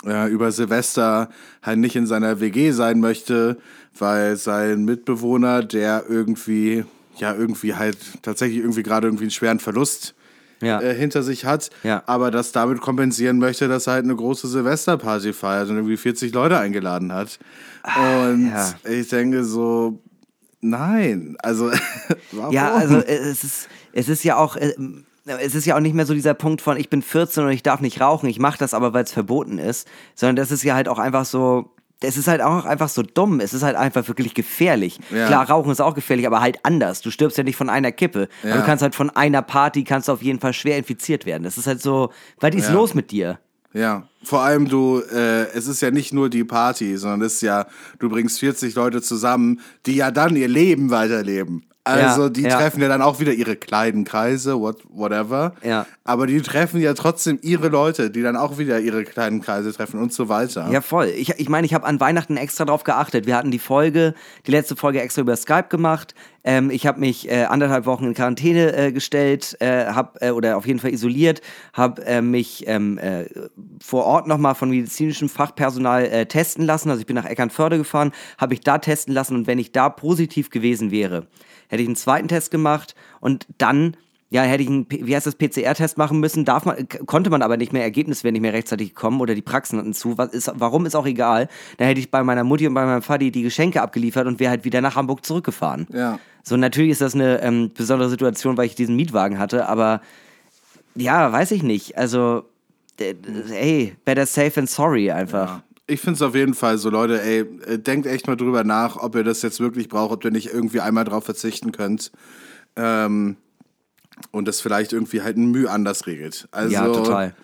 äh, über Silvester halt nicht in seiner WG sein möchte, weil sein Mitbewohner, der irgendwie, ja, irgendwie halt tatsächlich irgendwie gerade irgendwie einen schweren Verlust Ja. äh, hinter sich hat, Ja. aber das damit kompensieren möchte, dass er halt eine große Silvesterparty feiert und irgendwie 40 Leute eingeladen hat. Und ja. ich denke so, nein, also warum? Ja, also äh, es ist, es ist ja auch, äh, es ist ja auch nicht mehr so dieser Punkt von, ich bin 14 und ich darf nicht rauchen, ich mache das aber, weil es verboten ist, sondern das ist ja halt auch einfach so, es ist halt auch einfach so dumm, es ist halt einfach wirklich gefährlich. Ja. Klar, Rauchen ist auch gefährlich, aber halt anders. Du stirbst ja nicht von einer Kippe. Aber Ja. du kannst halt von einer Party, kannst du auf jeden Fall schwer infiziert werden. Das ist halt so, was ist Ja. los mit dir? Ja, vor allem du, äh, es ist ja nicht nur die Party, sondern es ist ja, du bringst 40 Leute zusammen, die ja dann ihr Leben weiterleben. Also Ja, die ja. treffen ja dann auch wieder ihre kleinen Kreise, what, whatever. Ja. Aber die treffen ja trotzdem ihre Leute, die dann auch wieder ihre kleinen Kreise treffen und so weiter. Ja, voll. Ich meine, ich, mein, ich habe an Weihnachten extra drauf geachtet. Wir hatten die Folge, die letzte Folge extra über Skype gemacht. Ähm, ich habe mich äh, anderthalb Wochen in Quarantäne äh, gestellt, äh, hab, äh, oder auf jeden Fall isoliert, habe äh, mich ähm, äh, vor Ort nochmal von medizinischem Fachpersonal äh, testen lassen. Also ich bin nach Eckernförde gefahren, habe ich da testen lassen und wenn ich da positiv gewesen wäre, hätte ich einen zweiten Test gemacht und dann ja, hätte ich einen, wie heißt das, PCR-Test machen müssen, darf man, konnte man aber nicht mehr, Ergebnis wäre nicht mehr rechtzeitig gekommen oder die Praxen hatten zu, was ist, warum ist auch egal. Da hätte ich bei meiner Mutti und bei meinem Vati die Geschenke abgeliefert und wäre halt wieder nach Hamburg zurückgefahren. Ja. So, natürlich ist das eine ähm, besondere Situation, weil ich diesen Mietwagen hatte, aber ja, weiß ich nicht. Also, äh, ey, better safe than sorry einfach. Ich finde es auf jeden Fall so, Leute, ey, äh, denkt echt mal drüber nach, ob ihr das jetzt wirklich braucht, ob ihr nicht irgendwie einmal drauf verzichten könnt. Ähm, und das vielleicht irgendwie halt ein Mühe anders regelt. Also, Ja, total.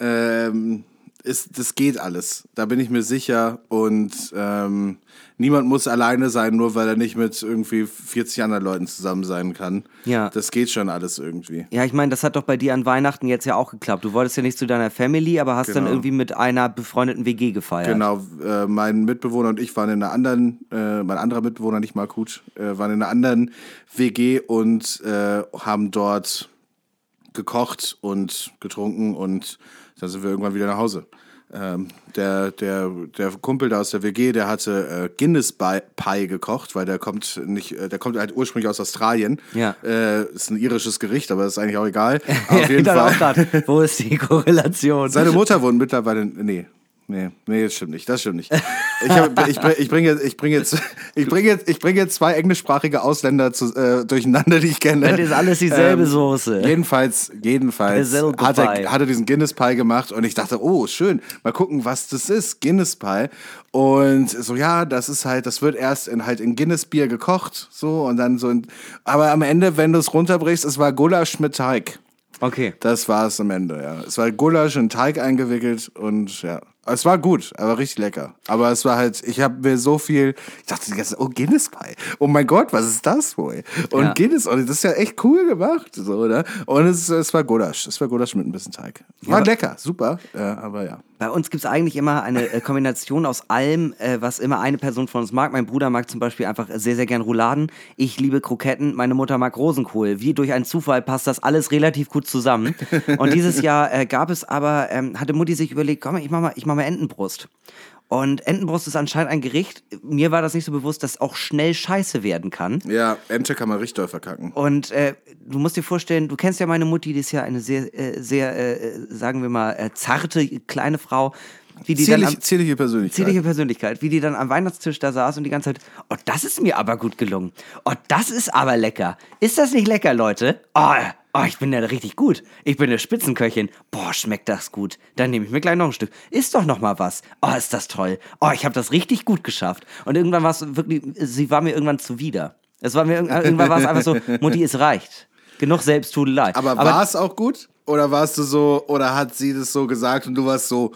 Ähm, ist, das geht alles. Da bin ich mir sicher. Und ähm, niemand muss alleine sein, nur weil er nicht mit irgendwie 40 anderen Leuten zusammen sein kann. Ja. Das geht schon alles irgendwie. Ja, ich meine, das hat doch bei dir an Weihnachten jetzt ja auch geklappt. Du wolltest ja nicht zu deiner Family, aber hast dann Genau. irgendwie mit einer befreundeten WG gefeiert. Genau, äh, mein Mitbewohner und ich waren in einer anderen, äh, mein anderer Mitbewohner, nicht Markut, äh, waren in einer anderen WG und äh, haben dort gekocht und getrunken und dann sind wir irgendwann wieder nach Hause. Ähm, der, der, der Kumpel da aus der WG, der hatte äh, Guinness Pie gekocht, weil der kommt nicht, äh, der kommt halt ursprünglich aus Australien. Ja. Äh, ist ein irisches Gericht, aber ist eigentlich auch egal. Auf jeden Fall. grad, wo ist die Korrelation? Seine Mutter wohnt mittlerweile. Nee. Nee, nee, das stimmt nicht. Das stimmt nicht. Ich, hab, ich, ich bringe jetzt, ich bring jetzt, ich bring jetzt, ich bring jetzt zwei englischsprachige Ausländer zu, äh, durcheinander, die ich kenne. Das ist alles dieselbe Soße. Jedenfalls, jedenfalls hat er, hat er diesen Guinness Pie gemacht und ich dachte, oh, schön, mal gucken, was das ist, Guinness Pie. Und so, ja, das ist halt, das wird erst in, halt in Guinness Bier gekocht, so, und dann so, in, aber am Ende, wenn du es runterbrichst, es war Gulasch mit Teig. Okay. Das war es am Ende, ja. Es war Gulasch in Teig eingewickelt und ja. Es war gut, aber richtig lecker. Aber es war halt, ich habe mir so viel, ich dachte die ganze Zeit, oh, Guinness Pie. Oh mein Gott, was ist das wohl? Und Ja. Guinness, und das ist ja echt cool gemacht, so, oder? Und es, es war Gulasch. Es war Gulasch mit ein bisschen Teig. War aber- lecker, super, ja, aber ja. Bei uns gibt es eigentlich immer eine äh, Kombination aus allem, äh, was immer eine Person von uns mag. Mein Bruder mag zum Beispiel einfach sehr, sehr gern Rouladen. Ich liebe Kroketten. Meine Mutter mag Rosenkohl. Wie durch einen Zufall passt das alles relativ gut zusammen. Und dieses Jahr äh, gab es aber, ähm, hatte Mutti sich überlegt, komm, ich mach mal, ich mach mal Entenbrust. Und Entenbrust ist anscheinend ein Gericht. Mir war das nicht so bewusst, dass auch schnell scheiße werden kann. Ja, Ente kann man richtig doll verkacken. Und äh, du musst dir vorstellen, du kennst ja meine Mutti, die ist ja eine sehr, äh, sehr, äh, sagen wir mal, äh, zarte kleine Frau. Wie die dann am, Zierlich, zierliche Persönlichkeit. zierliche Persönlichkeit, wie die dann am Weihnachtstisch da saß und die ganze Zeit, oh, das ist mir aber gut gelungen. Oh, das ist aber lecker. Ist das nicht lecker, Leute? Oh, oh ich bin ja richtig gut. Ich bin eine Spitzenköchin. Boah, schmeckt das gut. Dann nehme ich mir gleich noch ein Stück. Ist doch noch mal was. Oh, ist das toll. Oh, ich habe das richtig gut geschafft. Und irgendwann war es wirklich, sie war mir irgendwann zuwider. Es war mir irgendwann war es einfach so, Mutti, es reicht. Genug Selbsttudelei. Aber, war es auch gut? Oder warst du so, oder hat sie das so gesagt und du warst so,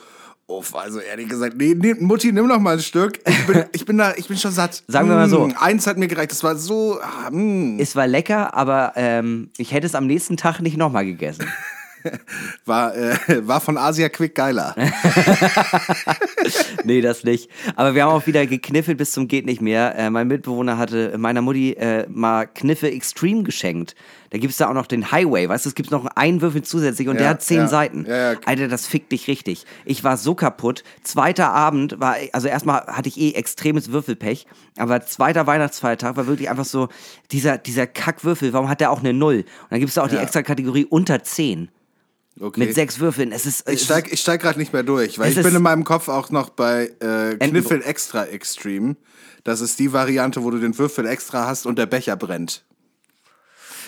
Uff, also ehrlich gesagt, nee, nee, Mutti, nimm noch mal ein Stück. Ich bin, ich bin da, ich bin schon satt. Sagen wir mal so. Mm, Eins hat mir gereicht, das war so. Ah, mm, Es war lecker, aber ähm, ich hätte es am nächsten Tag nicht nochmal gegessen. war, äh, war von Asia Quick geiler. nee, das nicht. Aber wir haben auch wieder gekniffelt bis zum geht nicht mehr. Äh, mein Mitbewohner hatte meiner Mutti äh, mal Kniffe Extreme geschenkt. Da gibt es da auch noch den Highway, weißt du, es gibt noch einen Würfel zusätzlich und der Ja, hat zehn ja. Seiten. Ja. Alter, das fickt dich richtig. Ich war so kaputt. Zweiter Abend war, also erstmal hatte ich eh extremes Würfelpech, aber zweiter Weihnachtsfeiertag war wirklich einfach so, dieser, dieser Kackwürfel, warum hat der auch eine Null? Und dann gibt es da auch die extra Kategorie unter 10. Okay. Mit sechs Würfeln. Es ist, Ich steig, ich steig gerade nicht mehr durch, weil ich bin in meinem Kopf auch noch bei äh, Kniffel Extra Extreme. Das ist die Variante, wo du den Würfel extra hast und der Becher brennt.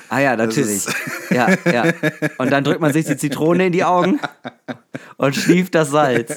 Ah ja, natürlich. Ja, ja. Und dann drückt man sich die Zitrone in die Augen und schlieft das Salz.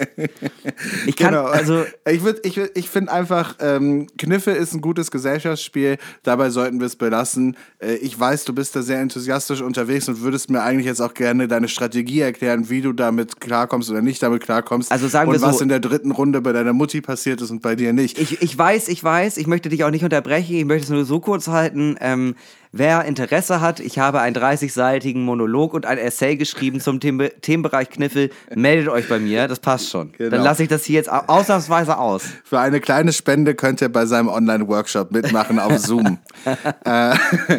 Ich kann, Genau. also, ich würd, ich, würd- ich finde einfach, ähm, Kniffe ist ein gutes Gesellschaftsspiel. Dabei sollten wir es belassen. Äh, ich weiß, du bist da sehr enthusiastisch unterwegs und würdest mir eigentlich jetzt auch gerne deine Strategie erklären, wie du damit klarkommst oder nicht damit klarkommst. Also sagen wir und was so- in der dritten Runde bei deiner Mutti passiert ist und bei dir nicht. ich, ich weiß, ich weiß, ich möchte dich auch nicht unterbrechen, ich möchte es nur so kurz halten. Ähm, wer Interesse hat, ich habe einen 30-seitigen Monolog und ein Essay geschrieben zum Them Themenbereich Kniffel. Meldet euch bei mir, das passt schon. Genau. Dann lasse ich das hier jetzt au- ausnahmsweise aus. Für eine kleine Spende könnt ihr bei seinem Online-Workshop mitmachen auf Zoom. äh,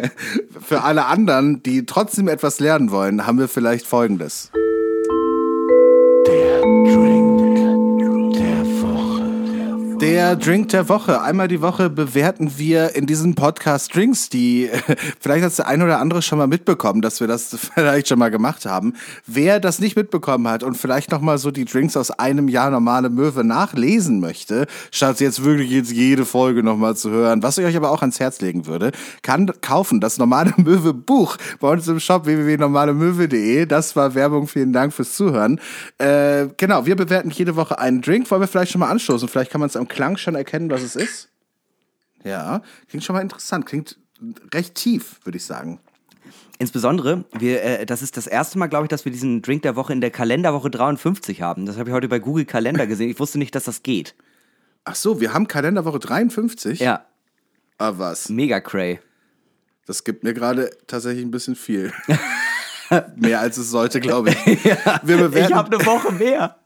für alle anderen, die trotzdem etwas lernen wollen, haben wir vielleicht Folgendes. Der Drink der Woche. Einmal die Woche bewerten wir in diesem Podcast Drinks, die vielleicht hat der ein oder andere schon mal mitbekommen, dass wir das vielleicht schon mal gemacht haben. Wer das nicht mitbekommen hat und vielleicht noch mal so die Drinks aus einem Jahr normale Möwe nachlesen möchte, statt jetzt wirklich jetzt jede Folge noch mal zu hören, was ich euch aber auch ans Herz legen würde, kann kaufen das normale Möwe Buch bei uns im Shop www.normalemöwe.de. Das war Werbung. Vielen Dank fürs Zuhören. Äh, genau, wir bewerten jede Woche einen Drink. Wollen wir vielleicht schon mal anstoßen? Vielleicht kann man es am Klang schon erkennen, was es ist. Ja, klingt schon mal interessant. Klingt recht tief, würde ich sagen. Insbesondere, wir, äh, das ist das erste Mal, glaube ich, dass wir diesen Drink der Woche in der Kalenderwoche 53 haben. Das habe ich heute bei Google Kalender gesehen. Ich wusste nicht, dass das geht. Ach so, wir haben Kalenderwoche 53. Ja, Ah, was? mega cray. Das gibt mir gerade tatsächlich ein bisschen viel. mehr als es sollte, glaube ich. wir, bewerten, eine Woche mehr.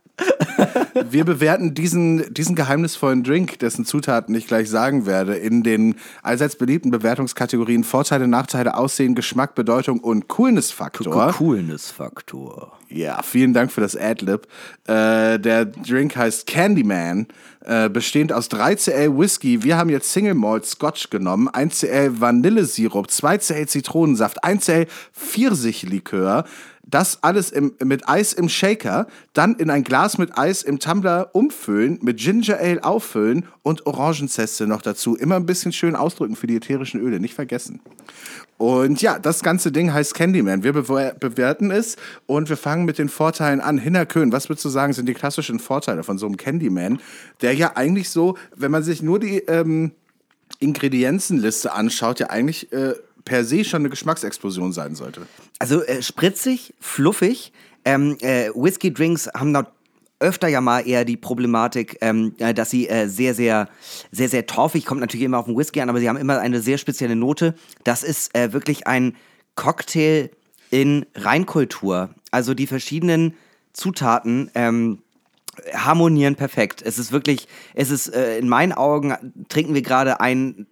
Wir bewerten diesen, diesen geheimnisvollen Drink, dessen Zutaten ich gleich sagen werde, in den allseits beliebten Bewertungskategorien Vorteile, Nachteile, Aussehen, Geschmack, Bedeutung und Coolness-Faktor. Coolness-Faktor. Ja, vielen Dank für das Adlib. Äh, der Drink heißt Candyman, äh, bestehend aus 3CL Whisky. Wir haben jetzt Single Malt Scotch genommen, 1CL Vanillesirup, 2CL Zitronensaft, 1CL Pfirsichlikör. Das alles im, mit Eis im Shaker, dann in ein Glas mit Eis im Tumbler umfüllen, mit Ginger Ale auffüllen und Orangenzeste noch dazu. Immer ein bisschen schön ausdrücken für die ätherischen Öle, nicht vergessen. Und ja, das ganze Ding heißt Candyman. Wir bewer- bewerten es und wir fangen mit den Vorteilen an. Hinner Köhn, was würdest du sagen, sind die klassischen Vorteile von so einem Candyman, der ja eigentlich so, wenn man sich nur die ähm, Ingredienzenliste anschaut, ja eigentlich äh, per se schon eine Geschmacksexplosion sein sollte. Also äh, spritzig, fluffig. Ähm, äh, Whisky-Drinks haben noch öfter ja mal eher die Problematik, ähm, äh, dass sie äh, sehr, sehr, sehr, sehr torfig, kommt natürlich immer auf den Whisky an, aber sie haben immer eine sehr spezielle Note. Das ist äh, wirklich ein Cocktail in Reinkultur. Also die verschiedenen Zutaten ähm, harmonieren perfekt. Es ist wirklich, es ist äh, in meinen Augen trinken wir gerade einen,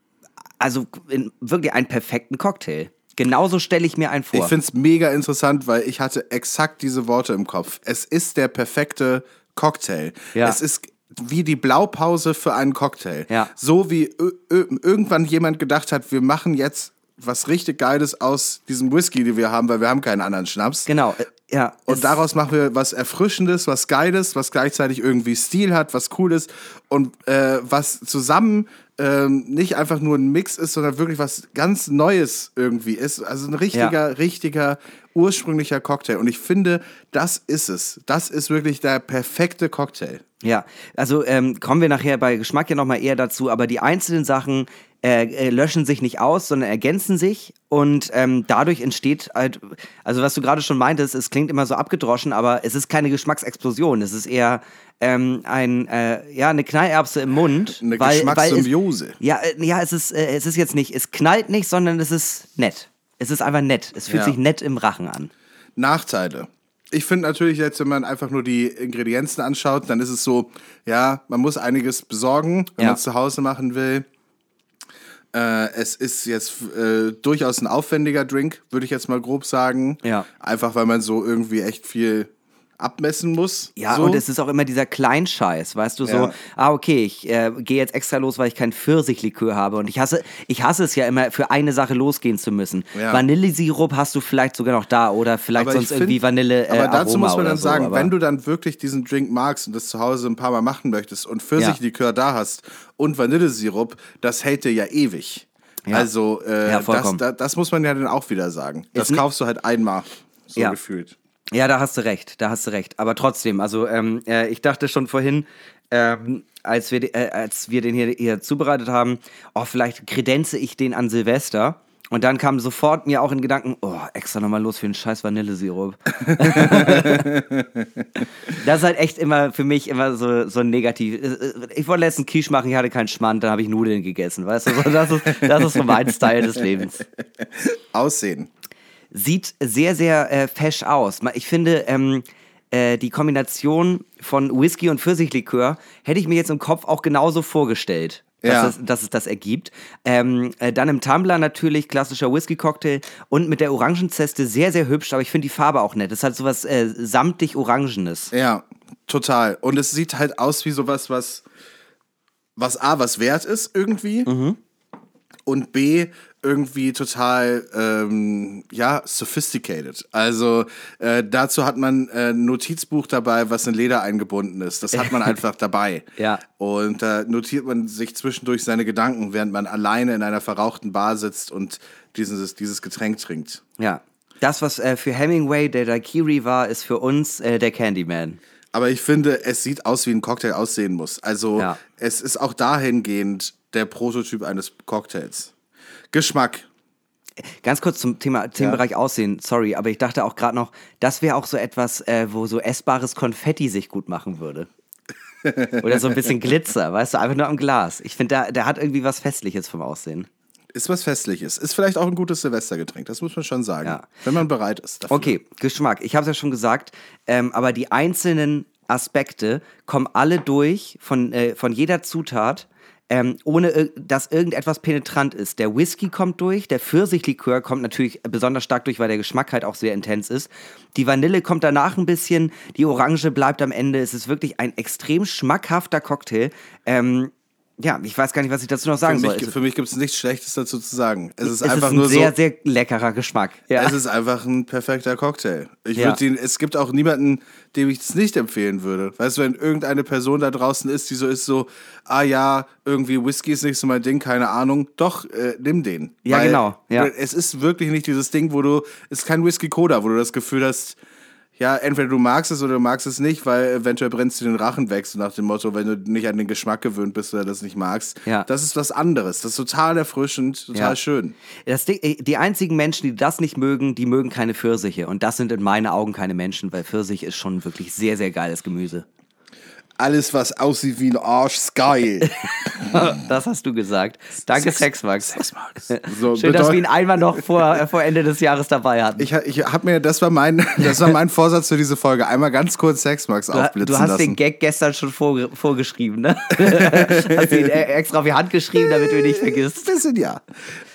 also in, wirklich einen perfekten Cocktail. Genauso stelle ich mir einen vor. Ich finde es mega interessant, weil ich hatte exakt diese Worte im Kopf. Es ist der perfekte Cocktail. Ja. Es ist wie die Blaupause für einen Cocktail. Ja. So wie irgendwann jemand gedacht hat, wir machen jetzt was richtig Geiles aus diesem Whisky, den wir haben, weil wir haben keinen anderen Schnaps. Genau, ja. Und daraus machen wir was Erfrischendes, was Geiles, was gleichzeitig irgendwie Stil hat, was cool ist und äh, was zusammen ähm, nicht einfach nur ein Mix ist, sondern wirklich was ganz Neues irgendwie ist. Also ein richtiger, Ja. richtiger, ursprünglicher Cocktail. Und ich finde, das ist es. Das ist wirklich der perfekte Cocktail. Ja, also ähm, kommen wir nachher bei Geschmack ja nochmal eher dazu, aber die einzelnen Sachen äh, äh, löschen sich nicht aus, sondern ergänzen sich und ähm, dadurch entsteht halt, also was du gerade schon meintest, es klingt immer so abgedroschen, aber es ist keine Geschmacksexplosion, es ist eher ähm, ein, äh, ja, eine Knallerbse im Mund. Eine weil, Geschmackssymbiose. Weil es, ja, äh, ja, es ist, äh, es ist jetzt nicht, es knallt nicht, sondern es ist nett. Es ist einfach nett. Es fühlt Ja. sich nett im Rachen an. Nachteile. Ich finde natürlich jetzt, wenn man einfach nur die Ingredienzen anschaut, dann ist es so, ja, man muss einiges besorgen, wenn Ja. man es zu Hause machen will. Äh, es ist jetzt äh, durchaus ein aufwendiger Drink, würde ich jetzt mal grob sagen. Ja. Einfach weil man so irgendwie echt viel abmessen muss. Ja, so. und es ist auch immer dieser Kleinscheiß, weißt du, so, Ja. ah, okay, ich äh, gehe jetzt extra los, weil ich kein Pfirsichlikör habe. Und ich hasse, ich hasse es ja immer, für eine Sache losgehen zu müssen. Ja. Vanillesirup hast du vielleicht sogar noch da oder vielleicht Aber sonst find- irgendwie Vanille. Äh, aber dazu Aroma muss man dann so, sagen, wenn du dann wirklich diesen Drink magst und das zu Hause ein paar Mal machen möchtest und Pfirsichlikör da hast und Vanillesirup, das hält dir ja ewig. Ja. Also äh, Ja, das, vollkommen. da, das muss man ja dann auch wieder sagen. Das Ist kaufst du halt einmal, so Ja. gefühlt. Ja, da hast du recht, da hast du recht. Aber trotzdem, also ähm, äh, ich dachte schon vorhin, ähm, als, wir, äh, als wir den hier, hier zubereitet haben, oh, vielleicht kredenze ich den an Silvester. Und dann kam sofort mir auch in Gedanken, oh, extra nochmal los für einen scheiß Vanillesirup. das ist halt echt immer für mich immer so, so negativ. Ich wollte letztens Quiche machen, ich hatte keinen Schmand, dann habe ich Nudeln gegessen. Weißt du, das ist, das ist so mein Style des Lebens Aussehen. Sieht sehr, sehr äh, fesch aus. Ich finde, ähm, äh, die Kombination von Whisky und Pfirsichlikör hätte ich mir jetzt im Kopf auch genauso vorgestellt. Dass, Ja. es, dass es das ergibt. Ähm, äh, dann im Tumbler natürlich klassischer Whisky-Cocktail und mit der Orangenzeste sehr, sehr hübsch, aber ich finde die Farbe auch nett. Es hat sowas äh, samtig-orangenes. Ja, total. Und es sieht halt aus wie sowas, was, was A, was wert ist irgendwie. Mhm. Und B, irgendwie total, ähm, ja, sophisticated. Also äh, dazu hat man äh, ein Notizbuch dabei, was in Leder eingebunden ist. Das hat man einfach dabei. Ja. Und da notiert man sich zwischendurch seine Gedanken, während man alleine in einer verrauchten Bar sitzt und dieses, dieses Getränk trinkt. Ja. Das, was äh, für Hemingway der Daiquiri war, ist für uns äh, der Candyman. Aber ich finde, es sieht aus, wie ein Cocktail aussehen muss. Also Ja. es ist auch dahingehend der Prototyp eines Cocktails. Geschmack. Ganz kurz zum Thema Themenbereich Aussehen, sorry, aber ich dachte auch gerade noch, das wäre auch so etwas, äh, wo so essbares Konfetti sich gut machen würde. Oder so ein bisschen Glitzer, weißt du, einfach nur am Glas. Ich finde, der, der hat irgendwie was Festliches vom Aussehen. Ist was Festliches. Ist vielleicht auch ein gutes Silvestergetränk, das muss man schon sagen. Ja. Wenn man bereit ist. Dafür. Okay, Geschmack. Ich habe es ja schon gesagt, ähm, aber die einzelnen Aspekte kommen alle durch von, äh, von jeder Zutat, ähm, ohne ir- dass irgendetwas penetrant ist. Der Whisky kommt durch, der Pfirsichlikör kommt natürlich besonders stark durch, weil der Geschmack halt auch sehr intens ist. Die Vanille kommt danach ein bisschen, die Orange bleibt am Ende. Es ist wirklich ein extrem schmackhafter Cocktail. Ähm, ja, ich weiß gar nicht, was ich dazu noch sagen Für soll. mich, Es- für mich gibt es nichts Schlechtes dazu zu sagen. Es ist es einfach ist ein nur sehr, so. sehr leckerer Geschmack. Ja. Es ist einfach ein perfekter Cocktail. Ich Ja. würde ihn, es gibt auch niemanden, dem ich es nicht empfehlen würde. Weißt du, wenn irgendeine Person da draußen ist, die so ist, so, ah ja, irgendwie Whisky ist nicht so mein Ding, keine Ahnung. Doch, äh, nimm den. Ja, genau, ja. Es ist wirklich nicht dieses Ding, wo du, es ist kein Whisky Coda, wo du das Gefühl hast, ja, entweder du magst es oder du magst es nicht, weil eventuell brennst du den Rachen weg, so nach dem Motto, wenn du nicht an den Geschmack gewöhnt bist oder das nicht magst. Ja. Das ist was anderes. Das ist total erfrischend, total Ja. schön. Das Ding, äh, die einzigen Menschen, die das nicht mögen, die mögen keine Pfirsiche. Und das sind in meinen Augen keine Menschen, weil Pfirsich ist schon wirklich sehr, sehr geiles Gemüse. Alles, was aussieht wie ein Arsch, ist geil. Das hast du gesagt. Danke, Sexmax. Sexmax. So, Schön, dass wir ihn einmal noch vor, äh, vor Ende des Jahres dabei hatten. Ich, ich hab mir, das war mein, das war mein Vorsatz für diese Folge. Einmal ganz kurz Sexmax Du, aufblitzen du hast lassen. den Gag gestern schon vorge vorgeschrieben, ne? hast ihn äh, extra auf die Hand geschrieben, damit du ihn nicht vergisst. Bisschen ja.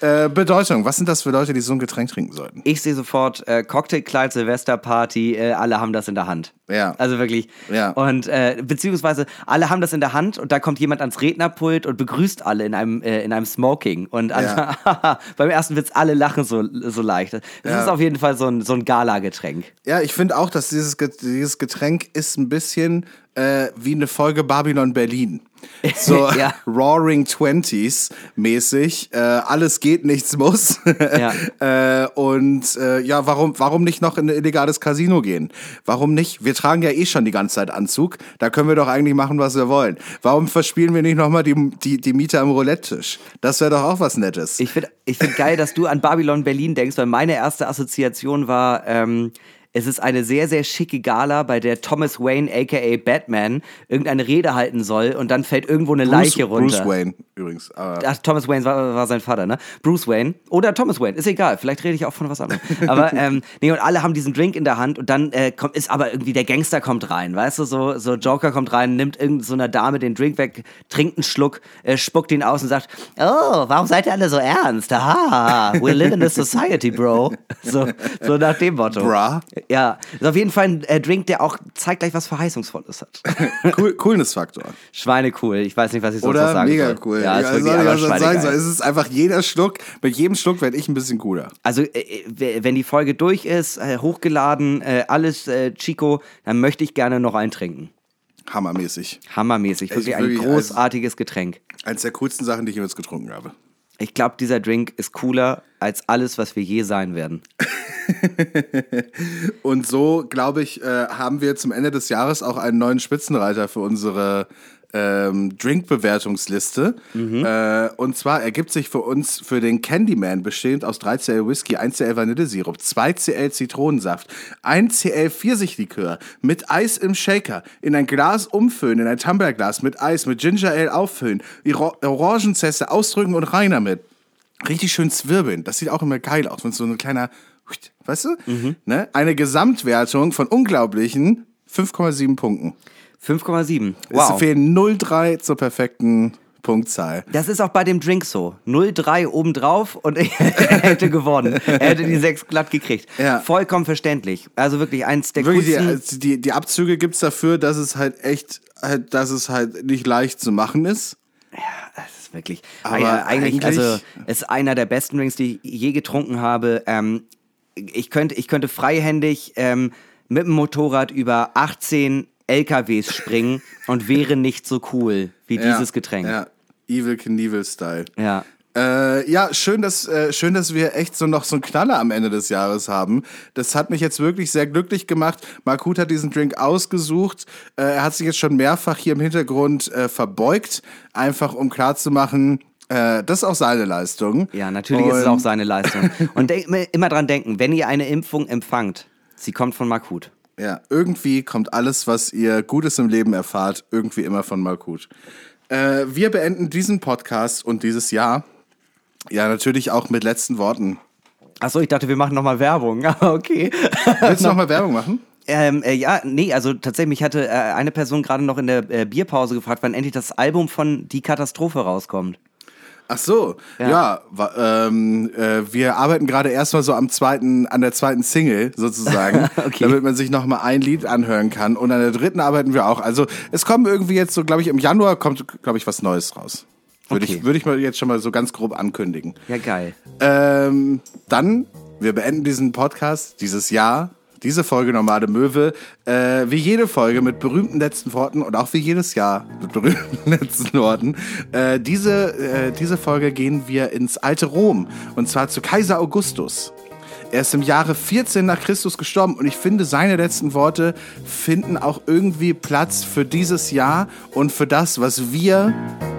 Äh, Bedeutung. Was sind das für Leute, die so ein Getränk trinken sollten? Ich sehe sofort äh, Cocktailkleid, Silvesterparty, äh, alle haben das in der Hand. Ja. Also wirklich. Ja. Und äh, beziehungsweise alle haben das in der Hand und da kommt jemand ans Rednerpult und begrüßt alle in einem, äh, in einem Smoking. Und alle, beim ersten Witz alle lachen so, so leicht. Das Ja. ist auf jeden Fall so ein, so ein Gala-Getränk. Ja, ich finde auch, dass dieses, dieses Getränk ist ein bisschen äh, wie eine Folge Babylon Berlin. So Ja. Roaring Twenties mäßig. Äh, alles geht, nichts muss. äh, und äh, ja, warum, warum nicht noch in ein illegales Casino gehen? Warum nicht? Wir tragen ja eh schon die ganze Zeit Anzug. Da können wir doch eigentlich machen, was wir wollen. Warum verspielen wir nicht nochmal die, die, die Mieter am Roulette-Tisch? Das wäre doch auch was Nettes. Ich finde ich find geil, dass du an Babylon Berlin denkst, weil meine erste Assoziation war, ähm, es ist eine sehr, sehr schicke Gala, bei der Thomas Wayne, aka Batman, irgendeine Rede halten soll und dann fällt irgendwo eine Leiche runter. Bruce Wayne übrigens. Aber Ach, Thomas Wayne war, war sein Vater, ne? Bruce Wayne oder Thomas Wayne, ist egal. Vielleicht rede ich auch von was anderem. Aber ähm, nee, und alle haben diesen Drink in der Hand und dann äh, kommt, ist aber irgendwie der Gangster kommt rein, weißt du? So, so Joker kommt rein, nimmt irgendeiner so einer Dame den Drink weg, trinkt einen Schluck, äh, spuckt ihn aus und sagt, oh, warum seid ihr alle so ernst? Aha, we live in a society, bro. So, so nach dem Motto. Bra. Ja, ist auf jeden Fall ein äh, Drink, der auch zeitgleich was Verheißungsvolles hat. cool, Coolness-Faktor. Schweine cool. Ich weiß nicht, was ich sonst noch Oder sagen mega soll. cool. Ja, ist Ja, wirklich soll ich was sagen soll. Es ist einfach jeder Schluck, mit jedem Schluck werde ich ein bisschen cooler. Also, äh, äh, wenn die Folge durch ist, äh, hochgeladen, äh, alles äh, Chico, dann möchte ich gerne noch einen trinken. Hammermäßig. Hammermäßig. Also Wirklich ein wirklich, großartiges Getränk. Eins der coolsten Sachen, die ich jetzt getrunken habe. Ich glaube, dieser Drink ist cooler als alles, was wir je sein werden. Und so, glaube ich, äh, haben wir zum Ende des Jahres auch einen neuen Spitzenreiter für unsere ähm, Drink-Bewertungsliste. Äh, und zwar ergibt sich für uns für den Candyman bestehend aus 3cl Whisky, 1cl Vanillesirup, 2cl Zitronensaft, 1cl Pfirsichlikör mit Eis im Shaker, in ein Glas umfüllen, in ein Tumblerglas mit Eis, mit Ginger Ale auffüllen, Orangenzeste ausdrücken und rein damit. Richtig schön zwirbeln. Das sieht auch immer geil aus, wenn so ein kleiner, weißt du? Ne? Eine Gesamtwertung von unglaublichen 5,7 Punkten. 5,7. Es Wow. fehlen 0,3 zur perfekten Punktzahl. Das ist auch bei dem Drink so. 0,3 obendrauf und er hätte gewonnen. Er hätte die 6 glatt gekriegt. Ja. Vollkommen verständlich. Also wirklich eins der Wirklich, die, also die, die Abzüge gibt's dafür, dass es halt echt, halt, dass es halt nicht leicht zu machen ist. Das ist wirklich. Aber ja, eigentlich, eigentlich- also, es ist einer der besten Drinks, die ich je getrunken habe. Ähm, ich, könnte, ich könnte freihändig ähm, mit dem Motorrad über 18 LKWs springen und wäre nicht so cool wie dieses Getränk. Ja, Evil Knievel-Style. Ja. Äh, ja, schön, dass, äh, schön, dass wir echt so noch so einen Knaller am Ende des Jahres haben. Das hat mich jetzt wirklich sehr glücklich gemacht. Markut hat diesen Drink ausgesucht. Äh, er hat sich jetzt schon mehrfach hier im Hintergrund äh, verbeugt, einfach um klarzumachen, äh, das ist auch seine Leistung. Ja, natürlich ist es Und- auch seine Leistung. Und immer dran denken, wenn ihr eine Impfung empfangt, sie kommt von Makut. Ja, irgendwie kommt alles, was ihr Gutes im Leben erfahrt, irgendwie immer von Malkut. Äh, wir beenden diesen Podcast und dieses Jahr ja natürlich auch mit letzten Worten. Achso, ich dachte, wir machen nochmal Werbung. Okay. Willst du noch mal Werbung machen? Ähm, äh, ja, nee, also tatsächlich, mich hatte äh, eine Person gerade noch in der äh, Bierpause gefragt, wann endlich das Album von Die Katastrophe rauskommt. Ach so, ja, Ja. ähm, äh, wir arbeiten gerade erstmal so am zweiten, an der zweiten Single sozusagen, Okay. damit man sich noch mal ein Lied anhören kann. Und an der dritten arbeiten wir auch. Also es kommen irgendwie jetzt so, glaube ich, im Januar kommt, glaube ich, was Neues raus. Würde Okay. ich, würde ich mal jetzt schon mal so ganz grob ankündigen. Ja, geil. Ähm, dann, wir beenden diesen Podcast, dieses Jahr, diese Folge Normale Möwe, äh, wie jede Folge mit berühmten letzten Worten und auch wie jedes Jahr mit berühmten letzten Worten. Äh, diese, äh, diese Folge gehen wir ins alte Rom und zwar zu Kaiser Augustus. Er ist im Jahre 14 nach Christus gestorben und ich finde, seine letzten Worte finden auch irgendwie Platz für dieses Jahr und für das, was wir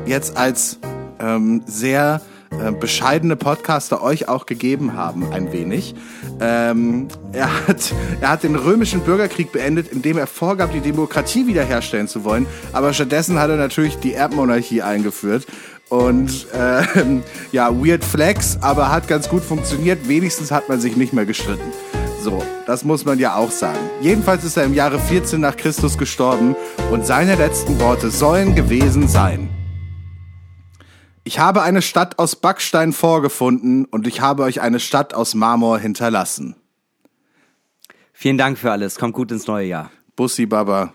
jetzt als ähm, sehr äh, bescheidene Podcaster euch auch gegeben haben, ein wenig. Ähm, er, hat, er hat den römischen Bürgerkrieg beendet, indem er vorgab, die Demokratie wiederherstellen zu wollen, aber stattdessen hat er natürlich die Erbmonarchie eingeführt. Und ähm, ja, Weird Flex, aber hat ganz gut funktioniert. Wenigstens hat man sich nicht mehr gestritten. So, das muss man ja auch sagen. Jedenfalls ist er im Jahre 14 nach Christus gestorben und seine letzten Worte sollen gewesen sein. Ich habe eine Stadt aus Backstein vorgefunden und ich habe euch eine Stadt aus Marmor hinterlassen. Vielen Dank für alles. Kommt gut ins neue Jahr. Bussi Baba.